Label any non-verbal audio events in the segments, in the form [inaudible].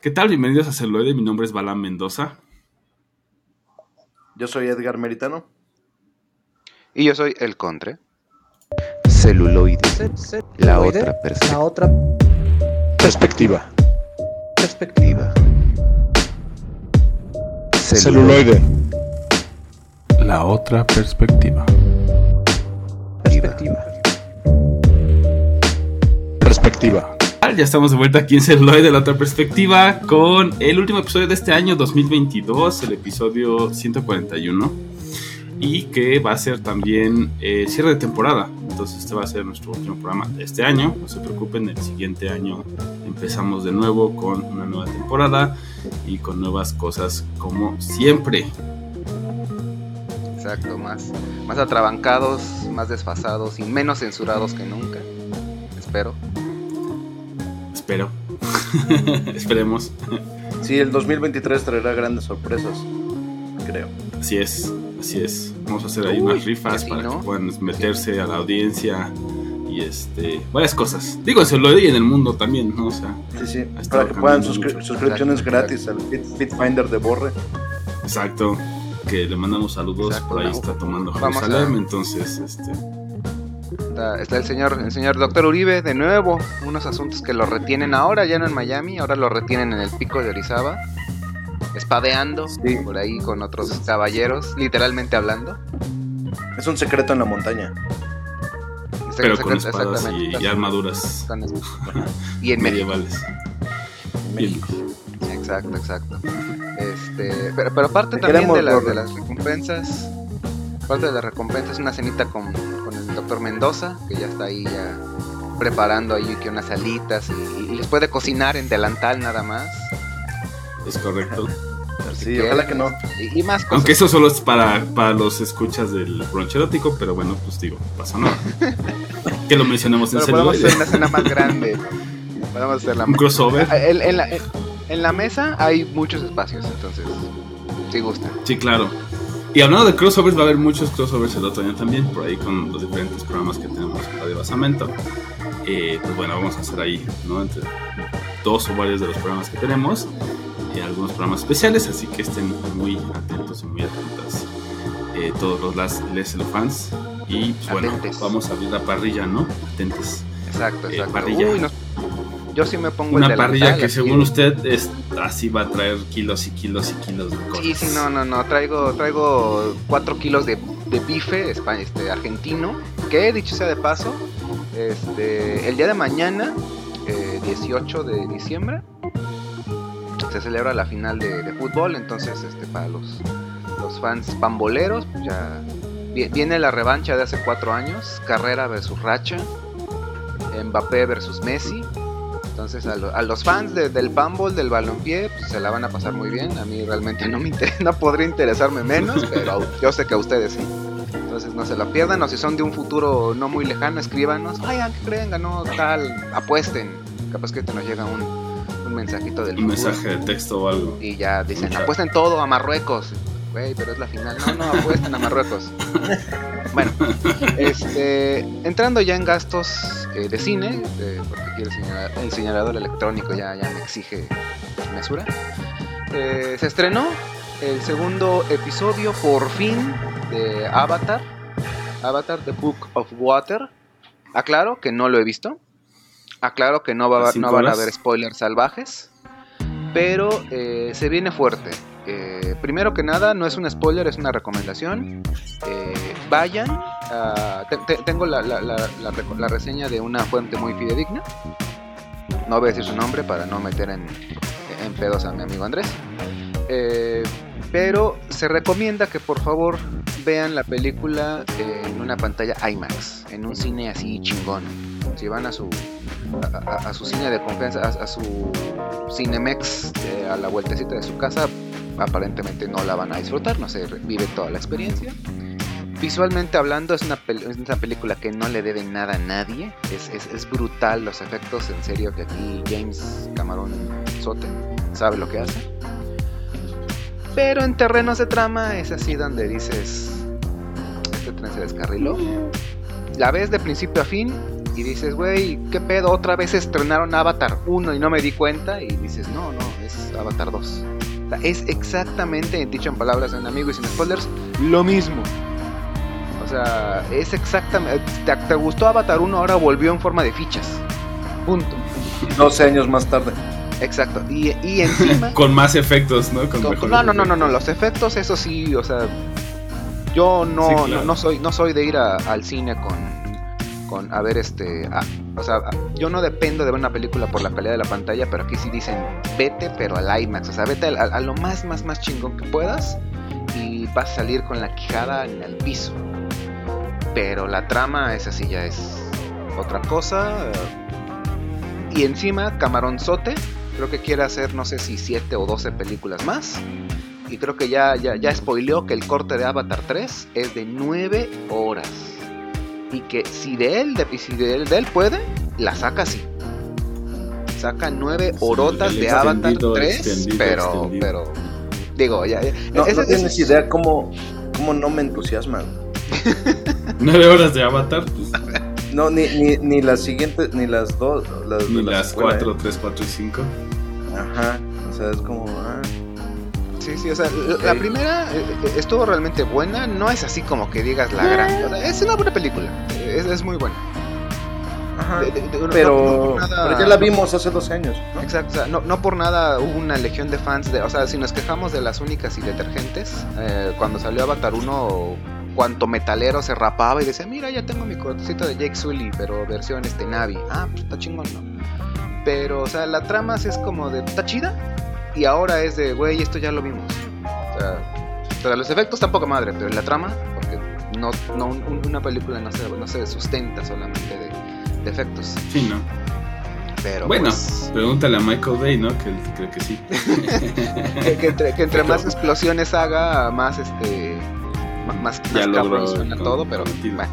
¿Qué tal? Bienvenidos a Celuloide. Mi nombre es Balán Mendoza. Yo soy Edgar Meritano. Y yo soy El Contre. Celuloide. La otra perspectiva. La otra Perspectiva. perspectiva. Celuloide. La otra perspectiva. Perspectiva. Perspectiva. Ya estamos de vuelta aquí en Celuloide, la otra perspectiva, con el último episodio de este año 2022, el episodio 141, y que va a ser también el cierre de temporada. Entonces, este va a ser nuestro último programa de este año. No se preocupen, el siguiente año empezamos de nuevo con una nueva temporada y con nuevas cosas como siempre. Exacto, más, más atrabancados, más desfasados y menos censurados que nunca. Espero. Espero. [laughs] Esperemos. Sí, el 2023 traerá grandes sorpresas, creo. Así es, así es. Vamos a hacer ahí unas rifas así, para ¿no? que puedan meterse a la audiencia y este varias cosas. Digo, se lo doy en el mundo también, ¿no? O sea, Sí, sí. Para que puedan suscri- mucho. suscripciones Exacto, gratis al Fit, Fitfinder de Borre. exacto. Que le mandamos saludos, Exacto, por ahí no. está tomando Jerusalén, entonces, este, Está, está el señor, el señor Doctor Uribe de nuevo. Unos asuntos que lo retienen ahora ya no en Miami, ahora lo retienen en el pico de Orizaba. Espadeando Sí. por ahí con otros caballeros, literalmente hablando. Es un secreto en la montaña. pero con espadas y, armaduras [laughs] Y en medievales. México. Exacto, exacto. Este, pero, pero parte Te también de, las- Borre. de las recompensas. Parte de las recompensas es una cenita con el doctor Mendoza, que ya está ahí ya preparando ahí que unas alitas y, y les puede cocinar en delantal nada más. Es correcto. Sí, ojalá que no. Y, y más cosas. Aunque eso solo es para, para los escuchas del bronche erótico, pero bueno, pues digo, no pasa nada. que lo mencionemos en pero podemos hacer una cena más grande. Podemos hacer la Un crossover. en, en la, en la mesa hay muchos espacios, entonces, si gustan. Sí, claro. Y hablando de crossovers, va a haber muchos crossovers el otro año también, por ahí con los diferentes programas que tenemos en Radio Basamento. Eh, pues bueno, vamos a hacer ahí, ¿no? Entre dos o varios de los programas que tenemos, algunos programas especiales, así que estén muy atentos y muy atentas eh, todos los las, les fans. Y pues bueno, Atentes. vamos a abrir la parrilla, ¿no? Atentes. Exacto, Eh, exacto. parrilla. Uy, no- yo sí me pongo el Una delantal, parrilla que según usted es, así va a traer kilos y kilos y kilos de cosas. Sí, sí, no, no, no. Traigo, traigo 4 kilos de, de bife este, argentino. Que dicho sea de paso, este, el día de mañana, eh, 18 de diciembre, se celebra la final de, de fútbol. Entonces, este, para los, los fans pamboleros, pues ya vi- viene la revancha de hace 4 años: Carrera versus Racha, Mbappé versus Messi. Entonces a, lo- a los fans de- del pambol, del balompié, pues, se la van a pasar muy bien. A mí realmente no me inter- [laughs] no podría interesarme menos, pero yo sé que a ustedes sí. Entonces no se la pierdan, o si son de un futuro no muy lejano, escríbanos. Oigan, ¿qué creen? Ganó tal, apuesten. Capaz que te nos llega un, un mensajito del Un futuro. mensaje de texto o algo. Y ya dicen, Mucha- apuesten todo a Marruecos. Güey, pero es la final. No, no, apuesten a Marruecos. Bueno, este, entrando ya en gastos eh, de cine, eh, porque aquí el, el señalador electrónico ya, ya me exige mesura. eh, se estrenó el segundo episodio, por fin, de Avatar. Avatar, The Book of Water. Aclaro que no lo he visto. Aclaro que no, va, ¿Las cinco no van a haber spoilers salvajes. Pero eh, se viene fuerte. Eh, primero que nada, no es un spoiler, es una recomendación. Eh, vayan. a- te- te- tengo la reseña de una fuente muy fidedigna. No voy a decir su nombre para no meter en, en pedos a mi amigo Andrés. Eh, pero se recomienda que por favor vean la película en una pantalla IMAX, en un cine así chingón. Si van a su a, a- su cine de confianza, a, a su Cinemex eh, a la vueltecita de su casa, aparentemente no la van a disfrutar, no se vive toda la experiencia. Visualmente hablando, es una, pel- es una película que no le debe nada a nadie. Es, es- es brutal los efectos, en serio, que aquí James Cameron Sote sabe lo que hace. Pero en terrenos de trama es así donde dices, este tren se descarriló. La ves de principio a fin y dices, güey, ¿qué pedo? Otra vez estrenaron Avatar 1 y no me di cuenta. Y dices, no, no, es Avatar 2. O sea, es exactamente, dicho en palabras de un amigo y sin spoilers, lo mismo. O sea, es exactamente. Te, te gustó Avatar 1, ahora volvió en forma de fichas. Punto. 12 años más tarde. Exacto. Y, y [laughs] encima. Con más efectos, ¿no? Con con- no, no, no, no, no, los efectos, eso sí, o sea. Yo no, Sí, claro. no, no soy, no soy de ir a- al cine con. Con, a ver, este. o sea, yo no dependo de ver una película por la calidad de la pantalla, pero aquí sí dicen, vete, pero al IMAX. O sea, vete a, lo más, más, más chingón que puedas. Y vas a salir con la quijada en el piso. Pero la trama, esa sí ya es otra cosa. Y encima, Camaronzote, creo que quiere hacer, no sé si 7 o 12 películas más. Y creo que ya, ya, ya spoileó que el corte de Avatar 3 es de 9 horas. Y que si de él, de, si de él, de él puede, la saca así. Saca 9 Sí, orotas el de Avatar extendido, 3, extendido, pero, extendido. pero, digo, ya, ya- No, no tienes idea cómo, cómo no me entusiasman. [laughs] Nueve horas de Avatar, pues, No, ni, ni, ni las siguientes, ni las dos. Las, ni las secuela, 4, 3, 4 y 5. ¿eh? Ajá. O sea, es como. ah, Sí, sí, o sea, la- primera eh, eh, estuvo realmente buena, no es así como que digas la gran, o sea, es una buena película, es, es muy buena. Ajá. De- de- de- no- no Pero, por nada- pero ya la vimos hace 12 años. ¿no? Exacto, o sea, no, no por nada hubo una legión de fans, de, o sea, si nos quejamos de las únicas y detergentes, eh, cuando salió Avatar 1, cuanto metalero se rapaba y decía, mira, ya tengo mi cortecito de Jake Sully, pero versión este Navi, ah, pues está chingón, ¿no? Pero, o sea, la trama sí es como de, está chida, y ahora es de, güey, esto ya lo vimos. O sea, o sea, los efectos tampoco madre, pero la trama, porque no, no un- una película no se, no se sustenta solamente de, de efectos. Sí, ¿no? Pero Bueno, pues, pregúntale a Michael Bay, ¿no? Que él cree que sí. [laughs] que, que entre, que entre más explosiones haga, más este más, más logró suena con- todo, pero bueno.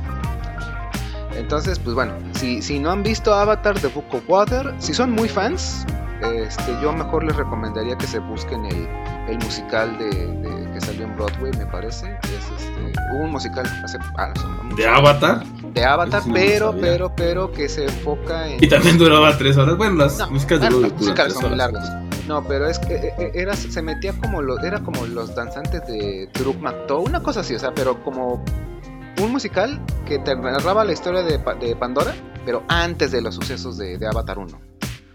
Entonces, pues bueno, si, si no han visto Avatar The Book of Water, si son muy fans, este, yo mejor les recomendaría que se busquen el, el musical de, de- que salió en Broadway, me parece. Es este, hubo un musical hace, ah, ¿De Avatar? de Avatar, sí pero, pero, pero que se enfoca en Y también duraba 3 horas. Bueno, las No, músicas de musicales tres son muy largos. No, pero es que eh, eh, era, se metía como los, era como los danzantes de Druk McTow, una cosa así, o sea, pero como un musical que te narraba la historia de, de Pandora, pero antes de los sucesos de, de Avatar 1.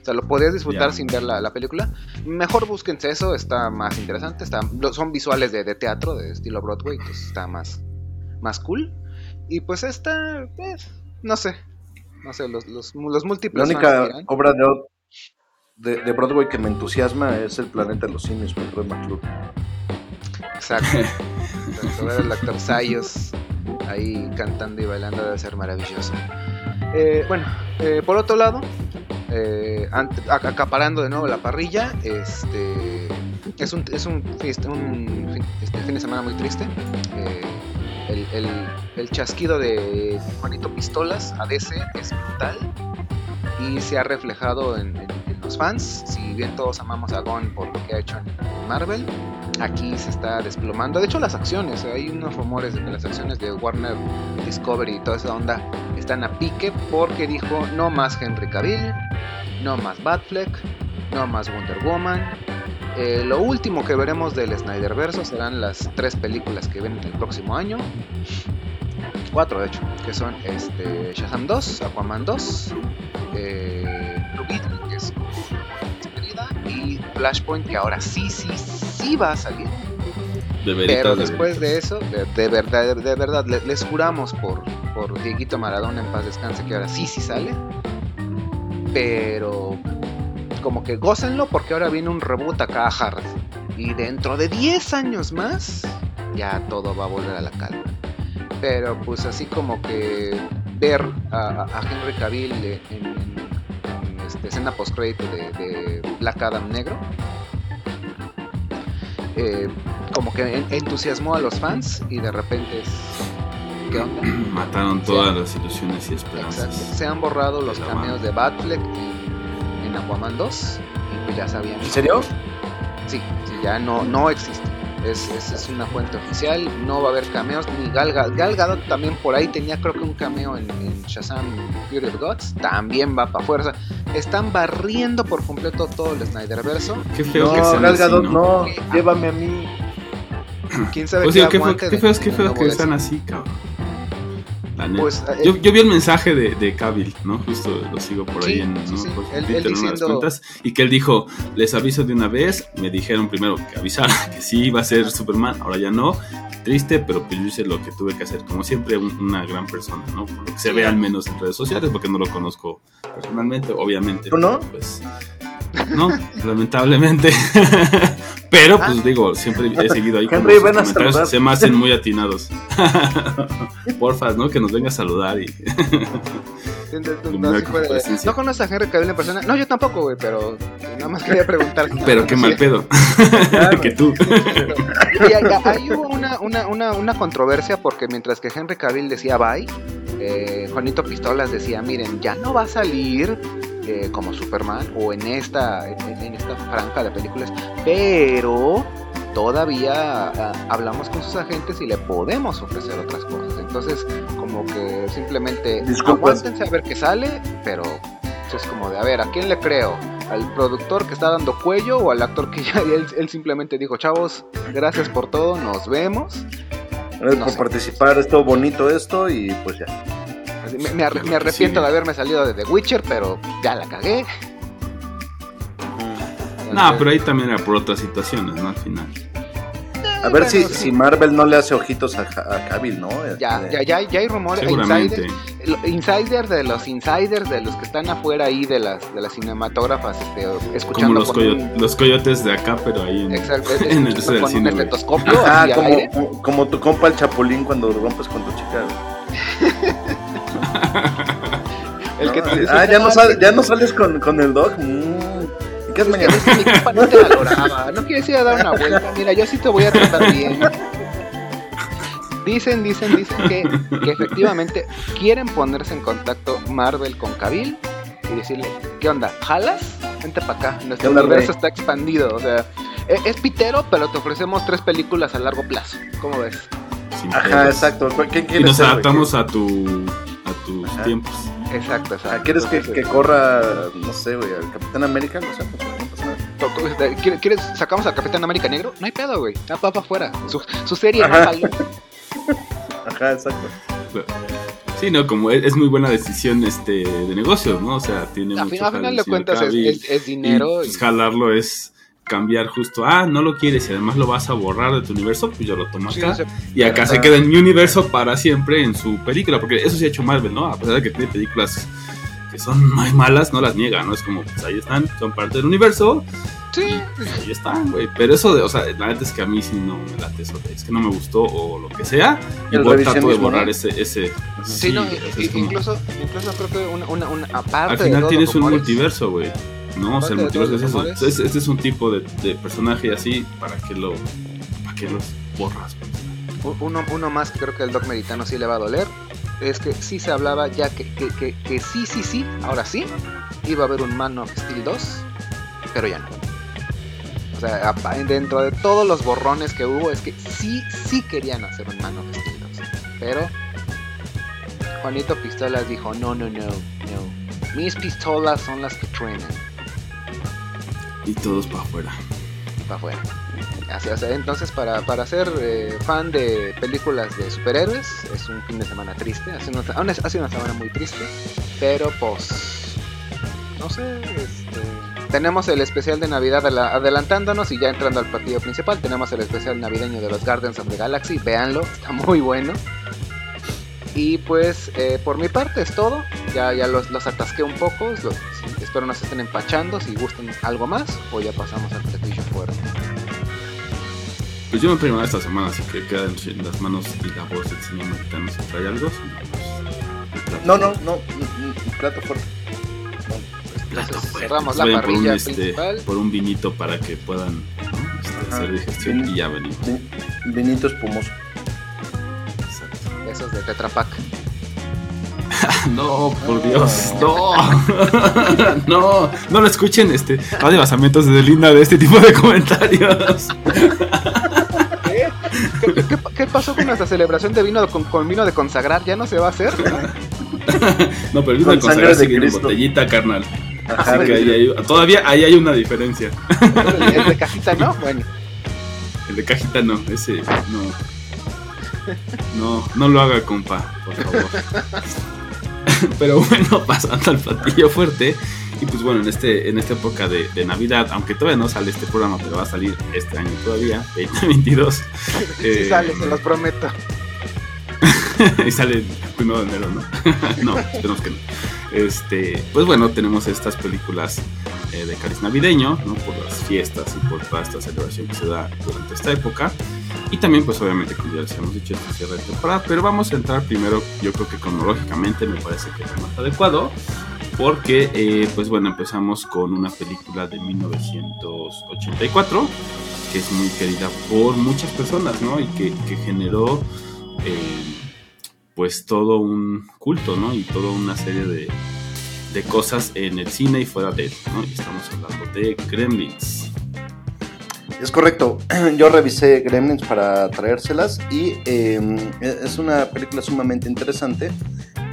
O sea, lo podías disfrutar sin ver la, la película. Mejor búsquense eso, está más interesante. Está, son visuales de, de teatro, de estilo Broadway, entonces está más, más cool. Y pues esta, eh, no sé, no sé, los, los, los La múltiples fans única obra de, de, de Broadway que me entusiasma es El planeta de los simios con Troy McClure. Exacto. [laughs] Ver al actor Sayos ahí cantando y bailando debe ser maravilloso. Eh, bueno, eh, por otro lado, eh, acaparando de nuevo la parrilla, este es un, es un, este, fin de semana muy triste. Eh, el, el- chasquido de Juanito Pistolas a DC es brutal y se ha reflejado en- en fans. Si bien todos amamos a Gon por lo que ha hecho en Marvel, aquí se está desplomando. De hecho, las acciones, hay unos rumores de que las acciones de Warner Discovery y toda esa onda están a pique porque dijo no más Henry Cavill, no más Batfleck, no más Wonder Woman. Eh, lo último que veremos del Snyderverso serán las tres películas que vienen el próximo año. Cuatro, de hecho, que son este, Shazam 2, Aquaman 2, eh, Flashpoint, que ahora sí, sí, sí va a salir. De veritas, Pero de después de eso, de, de verdad, de, verdad, le- les juramos por, por Dieguito Maradona en paz descanse que ahora sí, sí sale. Pero como que gócenlo porque ahora viene un reboot acá a hard. Y dentro de 10 años más, ya todo va a volver a la calma. Pero pues así como que ver a, a Henry Cavill en, en- en, este, escena post de, de Black Adam negro. eh, como que en- entusiasmó a los fans y de repente es... ¿Qué onda? [clears throat] Mataron todas las ilusiones y esperanzas. Exacto. Se han borrado los cameos de Batfleck en, en Aquaman 2 y pues ya sabían. ¿En serio? Sí, sí, ya no, no existe. Es, es, es una fuente oficial, no va a haber cameos, ni Gal, Gal, Gal Gadot también por ahí tenía creo que un cameo en, en Shazam Fury of Gods, también va para fuerza. Están barriendo por completo todo el Snyderverso. Qué feo No, que sean Gal así, Gadot, ¿no? no, llévame a mí. ¿Quién sabe Pues qué digo, qué, feo, qué de- feos, qué de feos nuevo que están así, cabrón. La neta. Pues, eh, yo, yo vi el mensaje de, de Cavill, ¿no? Justo lo sigo por Sí, ahí en, sí, ¿no? sí. por Él- Twitter, él en una de las diciendo- cuentas, y que él dijo, les aviso de una vez, me dijeron primero que avisara [laughs] que sí iba a ser Superman, ahora ya no, triste, pero pues yo hice lo que tuve que hacer, como siempre un- una gran persona, ¿no? Por lo que se ve al menos en redes sociales, porque no lo conozco personalmente, obviamente. ¿Tú no? Pues, no, lamentablemente. [laughs] Pero pues digo, siempre he seguido ahí Henry, ven a comentarios, se me hacen muy [laughs] atinados. [laughs] Porfa, ¿no? Que nos venga a saludar y No. ¿No conoces a Henry Cavill en persona? No, yo tampoco, güey, pero nada más quería preguntar. Pero qué mal pedo. que tú. Y ahí hubo una, una, una, una controversia porque mientras que Henry Cavill decía bye, eh, Juanito Pistolas decía, miren, ya no va a salir eh, como Superman o en esta, en, en esta franja de películas, pero todavía ah, hablamos con sus agentes y le podemos ofrecer otras cosas. Entonces, como que simplemente Disculpas. aguántense a ver qué sale, pero es como de, a ver, ¿a quién le creo? ¿Al productor que está dando cuello o al actor que [laughs] ya él, él simplemente dijo, chavos, gracias por todo, nos vemos? Gracias No por sé. participar, es todo bonito esto y pues ya. Me, me arre- me arrepiento Sí. de haberme salido de The Witcher, pero ya la cagué. No, pero ahí también era por otras situaciones, ¿no? Al final. A ver si, sí. si Marvel no le hace ojitos a, a Cavill, ¿no? Ya, Este, ya, ya, ya hay rumores, Seguramente. insiders, insiders de los insiders, de los que están afuera ahí de las, de las cinematógrafas, este, Como escuchando los, con coyo- un- los coyotes de acá, pero ahí en, Exacto, [laughs] en el escuchando del con cine, un estetoscopio como, como tu compa el Chapulín cuando rompes con tu chica. [laughs] El que No, te dice, ah, ya no, "Ah, sal- ya no sales con, con el dog. Mm. ¿Y ¿Qué es Es que, mañana? es que mi compa no te valoraba. No quieres ir a dar una vuelta. Mira, yo sí te voy a tratar bien. Dicen, dicen, dicen que, que efectivamente quieren ponerse en contacto Marvel con Cavill y decirle, ¿qué onda? ¿Jalas? Vente para acá. Nuestro ¿Qué onda, universo está expandido. O sea, e- es, pitero, pero te ofrecemos tres películas a largo plazo. ¿Cómo ves? sin Ajá, pedos. exacto. ¿Quién Y nos ser, adaptamos a tu a tus Ajá. tiempos. Exacto, exacto. Ah, ¿Quieres que, que corra, no sé, güey, al Capitán América? No sé, pues, nada. ¿quieres, sacamos al Capitán América Negro? No hay pedo, güey. Va para afuera. Su, su serie no Ajá. Ajá, exacto. Sí, no, como es, es muy buena decisión este de negocios, ¿no? O sea, tiene A, mucho fin- a final de cuentas es, es- es y, dinero. pues, jalarlo es cambiar justo, ah, no lo quieres y además lo vas a borrar de tu universo, pues yo lo tomo sí, acá. Y acá se queda en mi universo para siempre en su película, porque eso sí ha hecho Marvel, ¿no? A pesar de que tiene películas que son muy malas, no las niega, ¿no? Es como, pues ahí están, son parte del universo, sí, pues ahí están, güey. Pero eso de, o sea, la neta es que a mí sí no me late eso, es que no me gustó o lo que sea. Voy, trato de borrar ¿no? ese, ese. sí, no, o sea, i- es como- incluso, incluso creo que una, una, una- aparte al de final todo tienes un multiverso, güey. No, o sea, el multiverso es eso. este es un tipo de, de personaje así, ¿para que lo, para que los borras? u- Uno, uno más que creo que el Doc Meritano sí le va a doler. Es que sí se hablaba ya que, que, que, que sí, sí, sí, ahora sí, iba a haber un Man of Steel 2, pero ya no. O sea, dentro de todos los borrones que hubo, es que sí, sí querían hacer un Man of Steel 2. Pero Juanito Pistolas dijo, no, no, no, no. Mis pistolas son las que truenan. Y todos para afuera. para afuera. Entonces para, para ser eh, fan de películas de superhéroes es un fin de semana triste, hace una, hace una semana muy triste, pero pues no sé, este, tenemos el especial de Navidad adela- adelantándonos y ya entrando al partido principal, tenemos el especial navideño de los Guardians of the Galaxy, véanlo, está muy bueno. Y pues eh, por mi parte es todo, ya, ya los, los atasqué un poco, los- espero no se estén empachando, si gustan algo más o ya pasamos al platillo fuerte. Pues yo me primero esta semana, así que queda en las manos y la voz del señor Martano si trae algo. si no, pues, No, no, no, mm, mm, plato fuerte. Entonces plato fuerte. cerramos la Vayan por un, parrilla este, principal. por un vinito para que puedan ¿no? Este, hacer digestión Vin- y ya venimos. Vin- Vinito espumoso. De Tetra Pak. [laughs] No, por Dios, no. [laughs] no, no lo escuchen, este, va de basamientos de Linda de este tipo de comentarios. ¿qué pasó con nuestra celebración de vino con, con vino de consagrar? ¿Ya no se va a hacer? no, [laughs] pero el vino Con de consagrar de sigue en botellita, carnal. Ajá, Así que ahí hay- todavía ahí hay una diferencia. El de cajita, ¿no? Bueno, El de cajita no, ese no. No, no lo haga, compa, por favor. [laughs] Pero bueno, pasando al platillo fuerte. Y pues bueno, en este en esta época de, de Navidad, aunque todavía no sale este programa, pero va a salir este año todavía, 2022. sí eh, sale, se los prometo. [laughs] y sale el primero de enero, ¿no? [laughs] no, esperemos que no. Este, pues bueno, tenemos estas películas eh, de cariz navideño, ¿no? Por las fiestas y por toda esta celebración que se da durante esta época. Y también, pues obviamente, como ya les hemos dicho, este cierre de temporada. Pero vamos a entrar primero, yo creo que cronológicamente me parece que es más adecuado. Porque, eh, pues bueno, empezamos con una película de 1984, que es muy querida por muchas personas, ¿no? Y que, que generó eh, pues todo un culto, ¿no? Y toda una serie de, de cosas en el cine y fuera de él, ¿no? Y estamos hablando de Gremlins. Es correcto. [clears throat] Yo revisé Gremlins para traérselas y eh, es una película sumamente interesante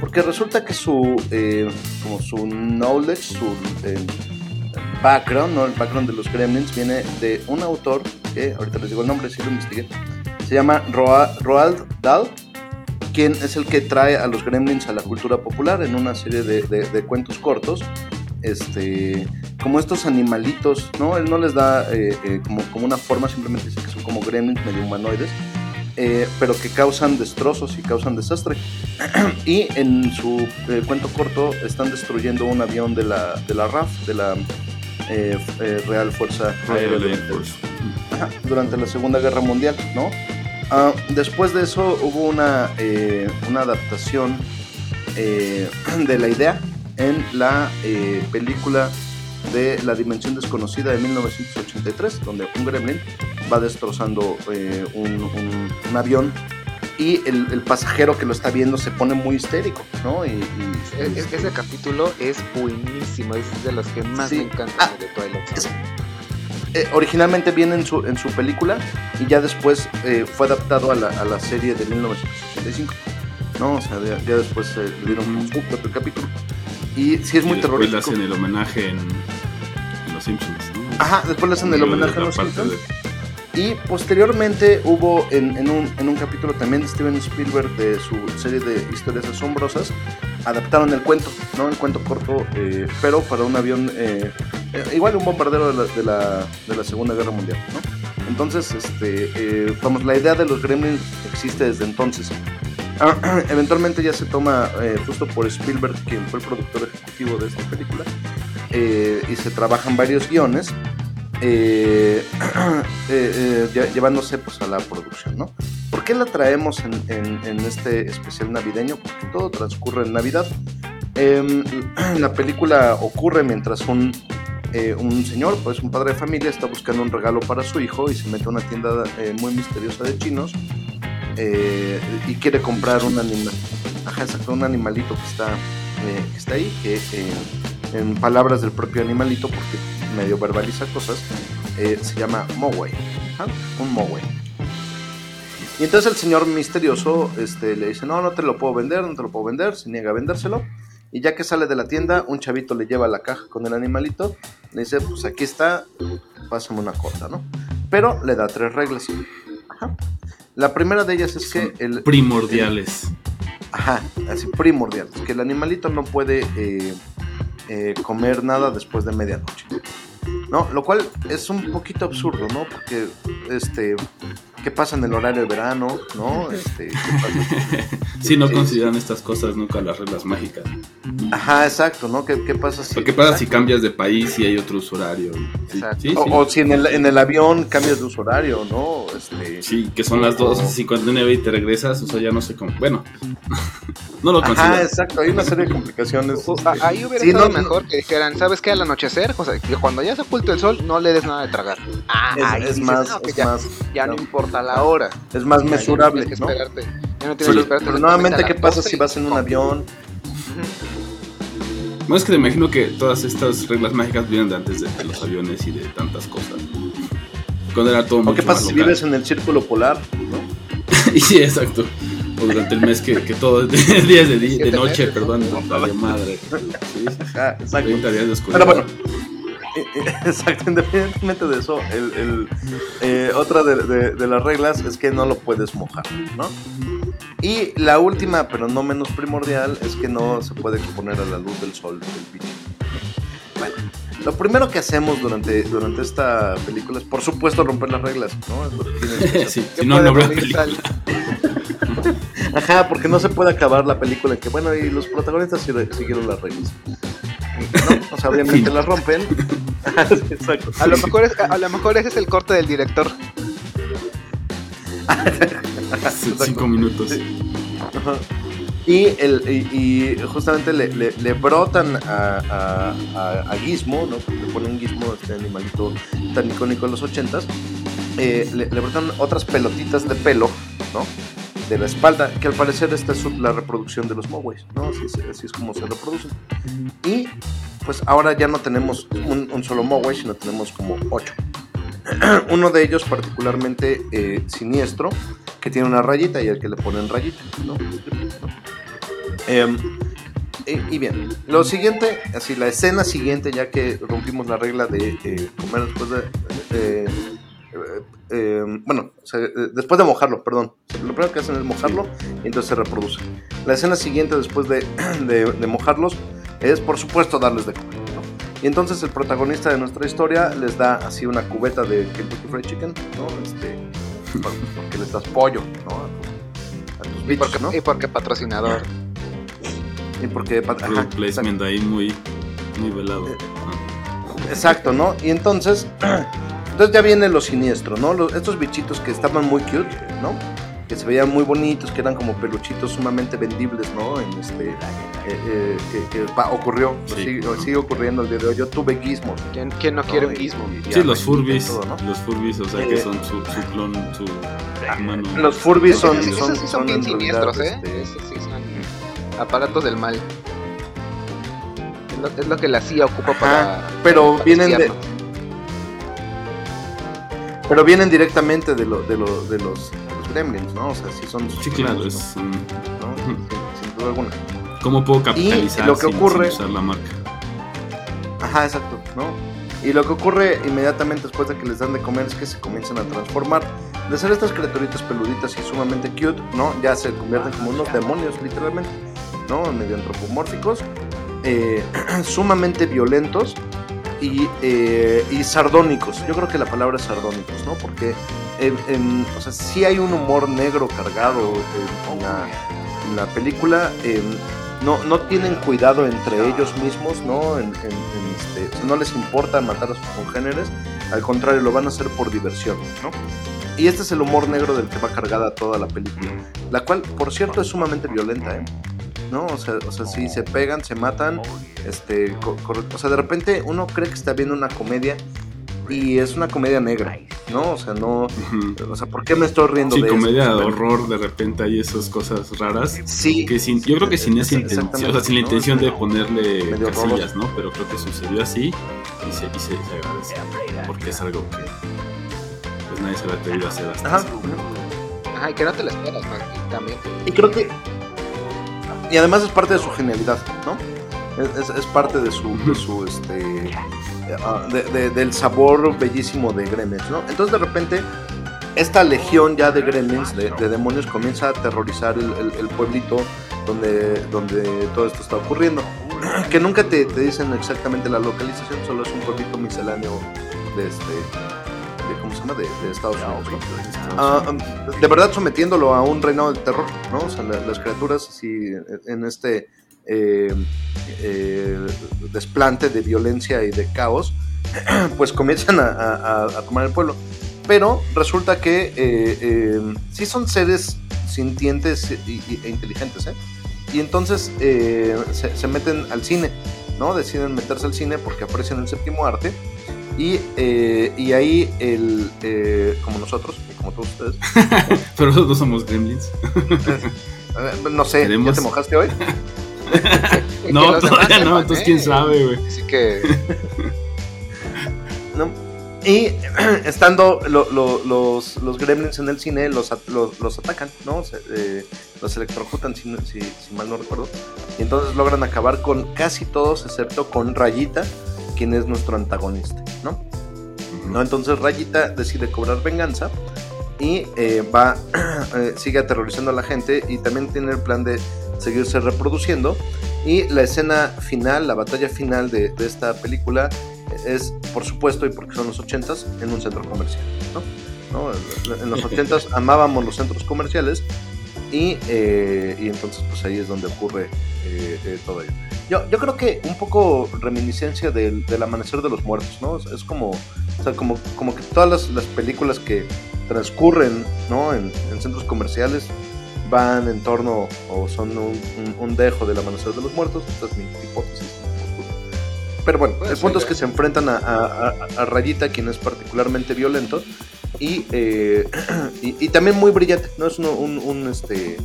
porque resulta que su eh, como su knowledge, su eh, background, ¿no? el background de los Gremlins viene de un autor que ahorita les digo el nombre, si lo investigué. Se llama Roa- Roald Dahl, quien es el que trae a los Gremlins a la cultura popular en una serie de cuentos cortos. Este, como estos animalitos, ¿no? Él no les da eh, eh, como, como una forma, simplemente dice que son como gremlins medio humanoides, eh, pero que causan destrozos y causan desastre. [clears throat] y en su cuento corto están destruyendo un avión de la, de la RAF, de la Real Fuerza Aérea durante- Force. Ajá, durante la Segunda Guerra Mundial, ¿no? Ah, después de eso hubo una, una adaptación eh, [clears throat] de la idea en la eh, película de La Dimensión Desconocida de 1983, donde un gremlin va destrozando eh, un, un- un avión y el, el pasajero que lo está viendo se pone muy histérico, ¿no? Y, y- E- e- ese capítulo es buenísimo, es de los que más Sí. me encantan Ah, de Twilight es- eh, originalmente viene en su, en su película y ya después eh, fue adaptado a la, a la serie de 1985. ¿no? O sea, ya, ya después eh, le dieron su propio capítulo. Y sí es Y muy después le terrorífico. hacen el homenaje en, en Los Simpsons, ¿no? Ajá, después le hacen el homenaje a la los Simpsons. de- Y posteriormente hubo en, en un, en un capítulo también de Steven Spielberg de su serie de historias asombrosas, adaptaron el cuento, ¿no? El cuento corto, eh, pero para un avión, eh, eh, igual un bombardero de la, de, la, de la Segunda Guerra Mundial, ¿no? Entonces, este, eh, vamos, la idea de los gremlins existe desde entonces. [clears throat] Eventualmente ya se toma eh, justo por Spielberg, quien fue el productor ejecutivo de esta película, eh, y se trabajan varios guiones eh, [clears throat] eh, eh, lle- llevándose pues a la producción, ¿no? ¿Por qué la traemos en, en- en este especial navideño? Porque todo transcurre en Navidad. Em, [clears throat] la película ocurre mientras un, eh, un señor, pues un padre de familia, está buscando un regalo para su hijo y se mete a una tienda eh, muy misteriosa de chinos eh, y quiere comprar un animal, ajá, exacto, un animalito que está, eh, que está ahí, que eh, en palabras del propio animalito, porque medio verbaliza cosas, se llama Moway, ajá, un Moway. Y entonces el señor misterioso este, le dice, no, no te lo puedo vender, no te lo puedo vender, se niega a vendérselo. Y ya que sale de la tienda, un chavito le lleva la caja con el animalito, le dice, pues aquí está, pásame una cosa, ¿no? Pero le da tres reglas. Ajá. La primera de ellas es que el, primordiales. Ajá, así primordial. Que el animalito no puede eh, eh, comer nada después de medianoche. ¿No? Lo cual es un poquito absurdo, ¿no? Porque, este, ¿qué pasa en el horario de verano? ¿No? [laughs] Este, ¿qué pasa? Si no Sí, consideran estas cosas nunca las reglas mágicas. Ajá, exacto, ¿no? ¿Qué, qué pasa si... ¿Qué pasa si cambias de país y hay otro uso horario? Sí, Exacto. sí, sí. O, o si en el, en el avión cambias de uso horario, ¿no? Este, Sí, que son las 2.59 y te regresas, o sea, ya no sé cómo. Bueno, [laughs] no lo Ajá, considero. exacto, hay una serie de complicaciones. O- este, a- ahí hubiera sí, estado no- mejor que dijeran, ¿sabes qué? Al anochecer, o sea, que cuando ya se oculta el sol, no le des nada de tragar. Ah, es, ahí es dices, más, "Ah, es ya, más, ya no no. importa la hora. es más Ya, ya no mesurable, tienes que ¿no? esperarte. Ya no tienes Pero, que esperarte. pero nuevamente, a ¿qué pasa 12 si vas en un avión? No es que me imagino que todas estas reglas mágicas vienen de antes de, de los aviones y de tantas cosas. Cuando era todo ¿O mucho qué pasa más si vives en el círculo polar? ¿no? y [laughs] sí, exacto. O durante el mes que, que todo [laughs] es de, días de, de noche, meses, perdón, ¿no? vale madre. Sí, [laughs] Ah, exacto. 30 días de oscuridad. Pero bueno, [laughs] exacto, independientemente de eso, el, el, eh, otra de, de- de las reglas es que no lo puedes mojar, ¿no? Y la última, pero no menos primordial, es que no se puede exponer a la luz del sol el bicho. Bueno, lo primero que hacemos durante, durante esta película es, por supuesto, romper las reglas, ¿no? Es lo que tienes que. [laughs] Sí, ¿Qué si no, no habrá película. Ajá, porque no se puede acabar la película en que, bueno, y los protagonistas siguieron las reglas. ¿No? [laughs] Las rompen. Ajá, [laughs] sí, Exacto. A lo mejor es, a lo mejor ese es el corte del director. Cinco minutos. Ajá. Y, el, y, y justamente le, le- le brotan a, a, a- a Gizmo, ¿no? Porque le ponen Gizmo, este animalito tan icónico de los ochentas. eh, le, le brotan otras pelotitas de pelo, ¿no? De la espalda, que al parecer esta es la reproducción de los Moways, ¿no? Así, es- así es como se reproducen. Y pues ahora ya no tenemos un, un solo Moway, sino tenemos como ocho. [clears throat] Uno de ellos particularmente eh, siniestro, que tiene una rayita y al que le ponen rayita, ¿no? Em, y, y bien, lo siguiente, así la escena siguiente, ya que rompimos la regla de eh, comer después de... eh, bueno, o sea, eh, después de mojarlo, perdón. Lo primero que hacen es mojarlo y entonces se reproduce. La escena siguiente después de, [clears throat] de- de mojarlos es, por supuesto, darles de comer. ¿no? Y entonces el protagonista de nuestra historia les da así una cubeta de Kentucky Fried Chicken, ¿no? Este, [laughs] por- porque les das pollo, ¿no? A tus- tus Y bichos, porque, ¿no? y porque patrocinador. Y porque... ajá, placement ahí muy, muy velado. Eh, Ah. Exacto, ¿no? Y entonces, [clears throat] entonces ya viene lo siniestro, ¿no? Los- estos bichitos que estaban muy cute, ¿no? Que se veían muy bonitos, que eran como peluchitos sumamente vendibles, ¿no? En este, eh, eh, que, que va- ocurrió, Sí. sigue, sigue ocurriendo el día de hoy. Yo tuve gizmos. ¿Quién, quién no quiere un gizmo? y- y Sí, los todo, ¿no? los Furbies, o sea Eh, que son su, su clon, su humano. Los Furbies Esos son, sí- son, esos sí son bien siniestros, ¿eh? este, Esos sí son aparatos del mal. Es lo, es lo que la CIA ocupa para. pero para vienen de-. Pero vienen directamente de, lo, de, lo, de, los, de los gremlins, ¿no? O sea, sí son sus Sí, claro, es ¿no? Sin, sin duda alguna. ¿Cómo puedo capitalizar lo que sin, ocurre- sin usar la marca? Ajá, exacto, ¿no? Y lo que ocurre inmediatamente después de que les dan de comer es que se comienzan a transformar. De ser estas criaturitas peluditas y sumamente cute, ¿no? Ya se convierten como unos demonios, literalmente, ¿no? Medio antropomórficos, eh, [clears throat] sumamente violentos y, eh, y sardónicos. Yo creo que la palabra es sardónicos, ¿no? Porque, en- o sea, sí hay un humor negro cargado en, la, en la película. em, no, no tienen cuidado entre ellos mismos, ¿no? En este, o sea, no les importa matar a sus congéneres, al contrario, lo van a hacer por diversión, ¿no? Y este es el humor negro del que va cargada toda la película, la cual, por cierto, es sumamente violenta, ¿eh? ¿No? O sea, o sea sí, se pegan, se matan, este, o sea, de repente uno cree que está viendo una comedia y es una comedia negra, ¿no? O sea, no, o sea, ¿por qué me estoy riendo Sí, de comedia de horror, de repente hay esas cosas raras. Sí, Que sin, yo creo que sin esa intención, o sea, sin la ¿no? intención de ponerle casillas, ¿no? Pero creo que sucedió así y se, y se, se agradece. Porque es algo que pues nadie se había atrevido a hacer hasta Ajá. Ajá, y que no te también. Y creo que. Y además es parte de su genialidad, ¿no? Es, es- parte de su. De su este, ah, de- de- del sabor bellísimo de Gremlins, ¿no? Entonces de repente. Esta legión ya de gremlins, de, de demonios, comienza a aterrorizar el, el- el pueblito donde, donde todo esto está ocurriendo. Que nunca te, te dicen exactamente la localización, solo es un pueblito misceláneo de este. De, ¿Cómo se llama? De, de Estados Unidos, ¿no? Ah, um, de verdad sometiéndolo a un reinado del terror, ¿no? O sea, la- las criaturas así en este eh, eh, desplante de violencia y de caos, [clears throat] pues comienzan a, a- a tomar el pueblo. Pero resulta que eh, eh, sí son seres sintientes e inteligentes, ¿eh? Y entonces se, se meten al cine, ¿no? Deciden meterse al cine porque aprecian el séptimo arte. Y, eh, y ahí, el, eh, como nosotros, como todos ustedes, [laughs] Pero nosotros no somos gremlins. Eh, [laughs] No sé, ¿ya Queremos- te mojaste hoy? [laughs] No, demás no, entonces ¿eh? quién sabe, güey. Así que. ¿No? Y [clears throat] estando lo- lo- los, los gremlins en el cine, los, los, los atacan, ¿no? Se- eh, los electrocutan, si, si- si mal no recuerdo. Y entonces logran acabar con casi todos, excepto con Rayita, quien es nuestro antagonista, ¿no? ¿no? Entonces Rayita decide cobrar venganza y eh, va, [clears throat] eh, sigue aterrorizando a la gente y también tiene el plan de seguirse reproduciendo. Y la escena final, la batalla final de, de esta película es, por supuesto, y porque son los ochentas, en un centro comercial. ¿no? ¿No? En los [laughs] ochentas amábamos los centros comerciales y, eh, y entonces pues ahí es donde ocurre todo ello. Yo, yo creo que un poco reminiscencia del, del amanecer de los muertos, ¿no? Es, como, o sea, como, como que todas las, las películas que transcurren ¿no? en, en centros comerciales van en torno o son un, un- un dejo del amanecer de los muertos. Esta es mi hipótesis. Pero bueno, Puede el punto es que se enfrentan a, a- a- Rayita, quien es particularmente violento y, eh, [clears throat] y, y también muy brillante. No es un, un, este,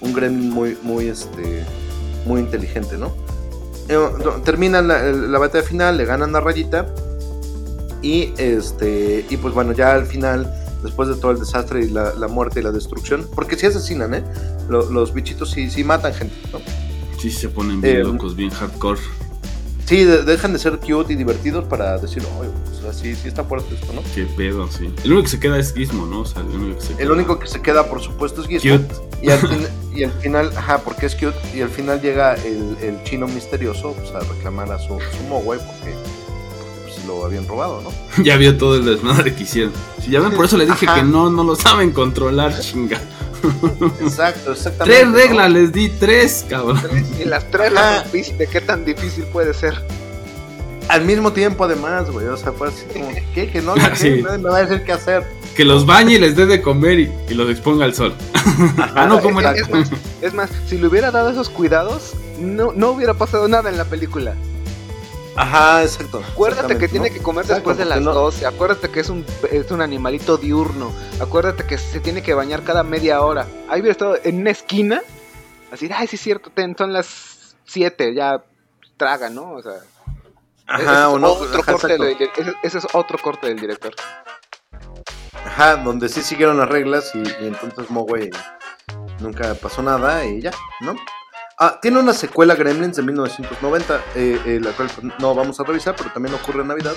un gremlin muy, muy, este, muy inteligente, ¿no? Eh, no, Terminan la, la batalla final, le ganan a Rayita y este y pues bueno, ya al final, después de todo el desastre y la, la muerte y la destrucción, porque sí asesinan, ¿eh? Lo- los bichitos sí, sí matan gente, ¿no? Sí, se ponen bien Eh, locos, bien hardcore. Sí, de- dejan de ser cute y divertidos para decir, oye, o sea, sí, sí está fuerte esto, ¿no? Qué pedo, sí. El único que se queda es Gizmo, ¿no? O sea, el único que se El queda. único que se queda, por supuesto, es Gizmo. Cute. Y al, fin- [laughs] y al final, ajá, porque es cute, y al final llega el, el chino misterioso pues, a reclamar a su, su porque, porque pues, lo habían robado, ¿no? [laughs] Ya vio todo el desmadre que hicieron. Si ya ven, por eso le dije Ajá. que no, no lo saben controlar, chinga. [laughs] Exacto, exactamente. Tres ¿no? reglas, les di tres, cabrón. Y las tres las supiste, qué tan difícil puede ser. Al mismo tiempo, además, güey, o sea, fue así como, [laughs] ¿qué? Que no. [laughs] Sí. Nadie me va a decir qué hacer. Que los bañe y les dé de comer y, y los exponga al sol. ah, no, ¿cómo era? Es más, es más, si le hubiera dado esos cuidados, no, no hubiera pasado nada en la película. Ajá, exacto. Acuérdate que tiene ¿no? que comer después de las no- 12. Acuérdate que es un, es un animalito diurno. Acuérdate que se tiene que bañar cada media hora. Ahí hubiera estado en una esquina. Así, ay, sí es cierto, ten, son las 7, ya traga, ¿no? O sea, ese Ajá, es o no. otro ajá, corte del- ese, ese es otro corte del director. Ajá, donde sí siguieron las reglas y, y entonces Mogwai nunca pasó nada y ya, ¿no? Ah, tiene una secuela Gremlins de 1990, eh, eh, la cual no vamos a revisar, pero también ocurre en Navidad.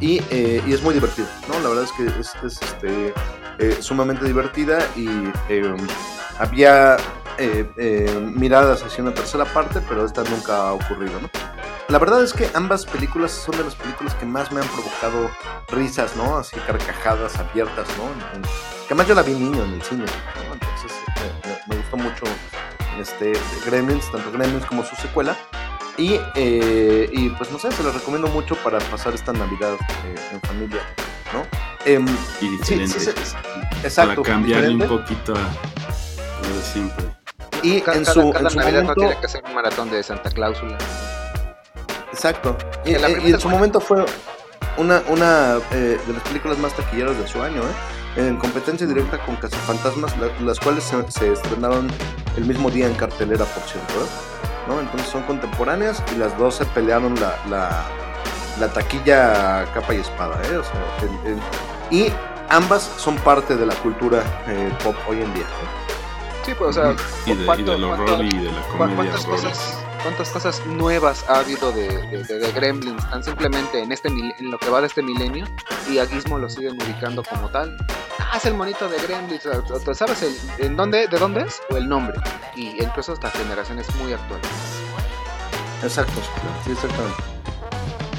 Y, eh, y es muy divertida, ¿no? La verdad es que es, es, este, eh, sumamente divertida y eh, había eh, miradas hacia una tercera parte, pero esta nunca ha ocurrido, ¿no? La verdad es que ambas películas son de las películas que más me han provocado risas, ¿no? Así carcajadas abiertas, ¿no? Que además yo la vi niño en el cine, ¿no? Entonces me, me gustó mucho este, Gremlins, tanto Gremlins como su secuela. Y, eh, y pues no sé, se los recomiendo mucho para pasar esta Navidad eh, en familia, ¿no? Em, Y diferente. sí, sí, exacto. para cambiarle un poquito a lo de siempre. Y Cada, en su, cada en su Navidad no momento, tiene que ser un maratón de Santa Cláusula. exacto. Y, primera en su buena. momento fue una, una eh, de las películas más taquilleras de su año, ¿eh? En competencia directa con Cazafantasmas, la- las cuales se, se estrenaron el mismo día en cartelera, por cierto, ¿eh? ¿no? Entonces son contemporáneas y las dos se pelearon la, la, la taquilla capa y espada, ¿eh? O sea, el- el- y ambas son parte de la cultura eh, pop hoy en día. ¿eh? Sí, pues, o sea, y, de, y ¿cuánto- del horror cuánto- y de la ¿cu- comedia ¿cuántas horror. cosas, ¿Cuántas cosas nuevas ha habido de, de, de- de Gremlins tan simplemente en este mil- en lo que va de este milenio y a Gizmo lo siguen ubicando como tal? Ah, es el monito de Gremlins, ¿sabes el, en dónde, de dónde es? O el nombre. Y incluso hasta generaciones muy actuales. Exacto, sí, exactamente.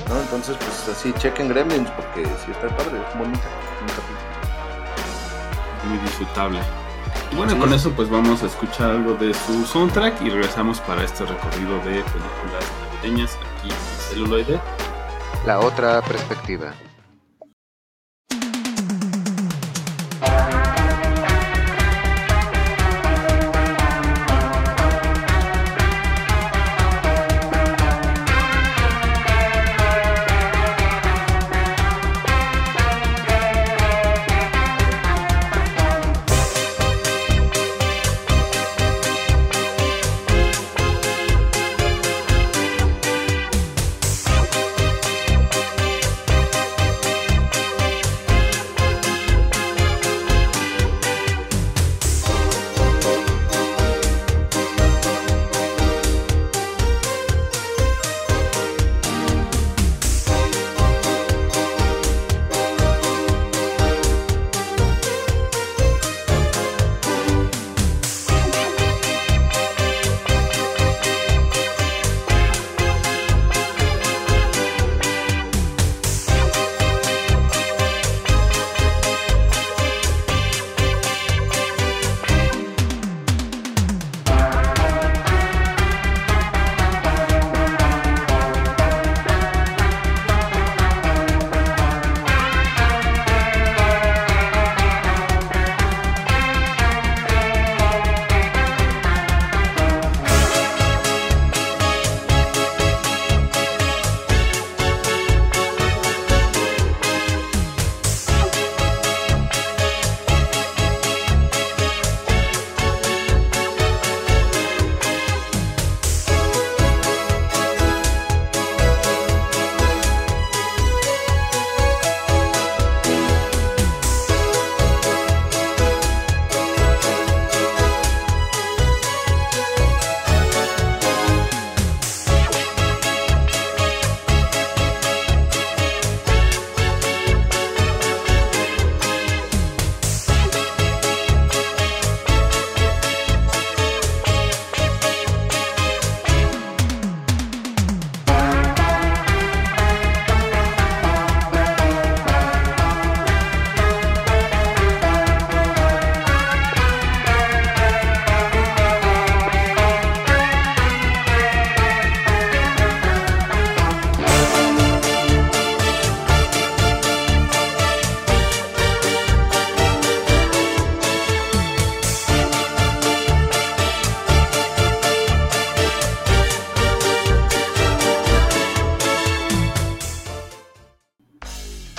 ¿No? Entonces, pues así, chequen Gremlins porque sí está padre, es bonita. muy disfrutable. Bueno, con eso pues vamos a escuchar algo de su soundtrack y regresamos para este recorrido de películas navideñas aquí en celuloide. La otra perspectiva.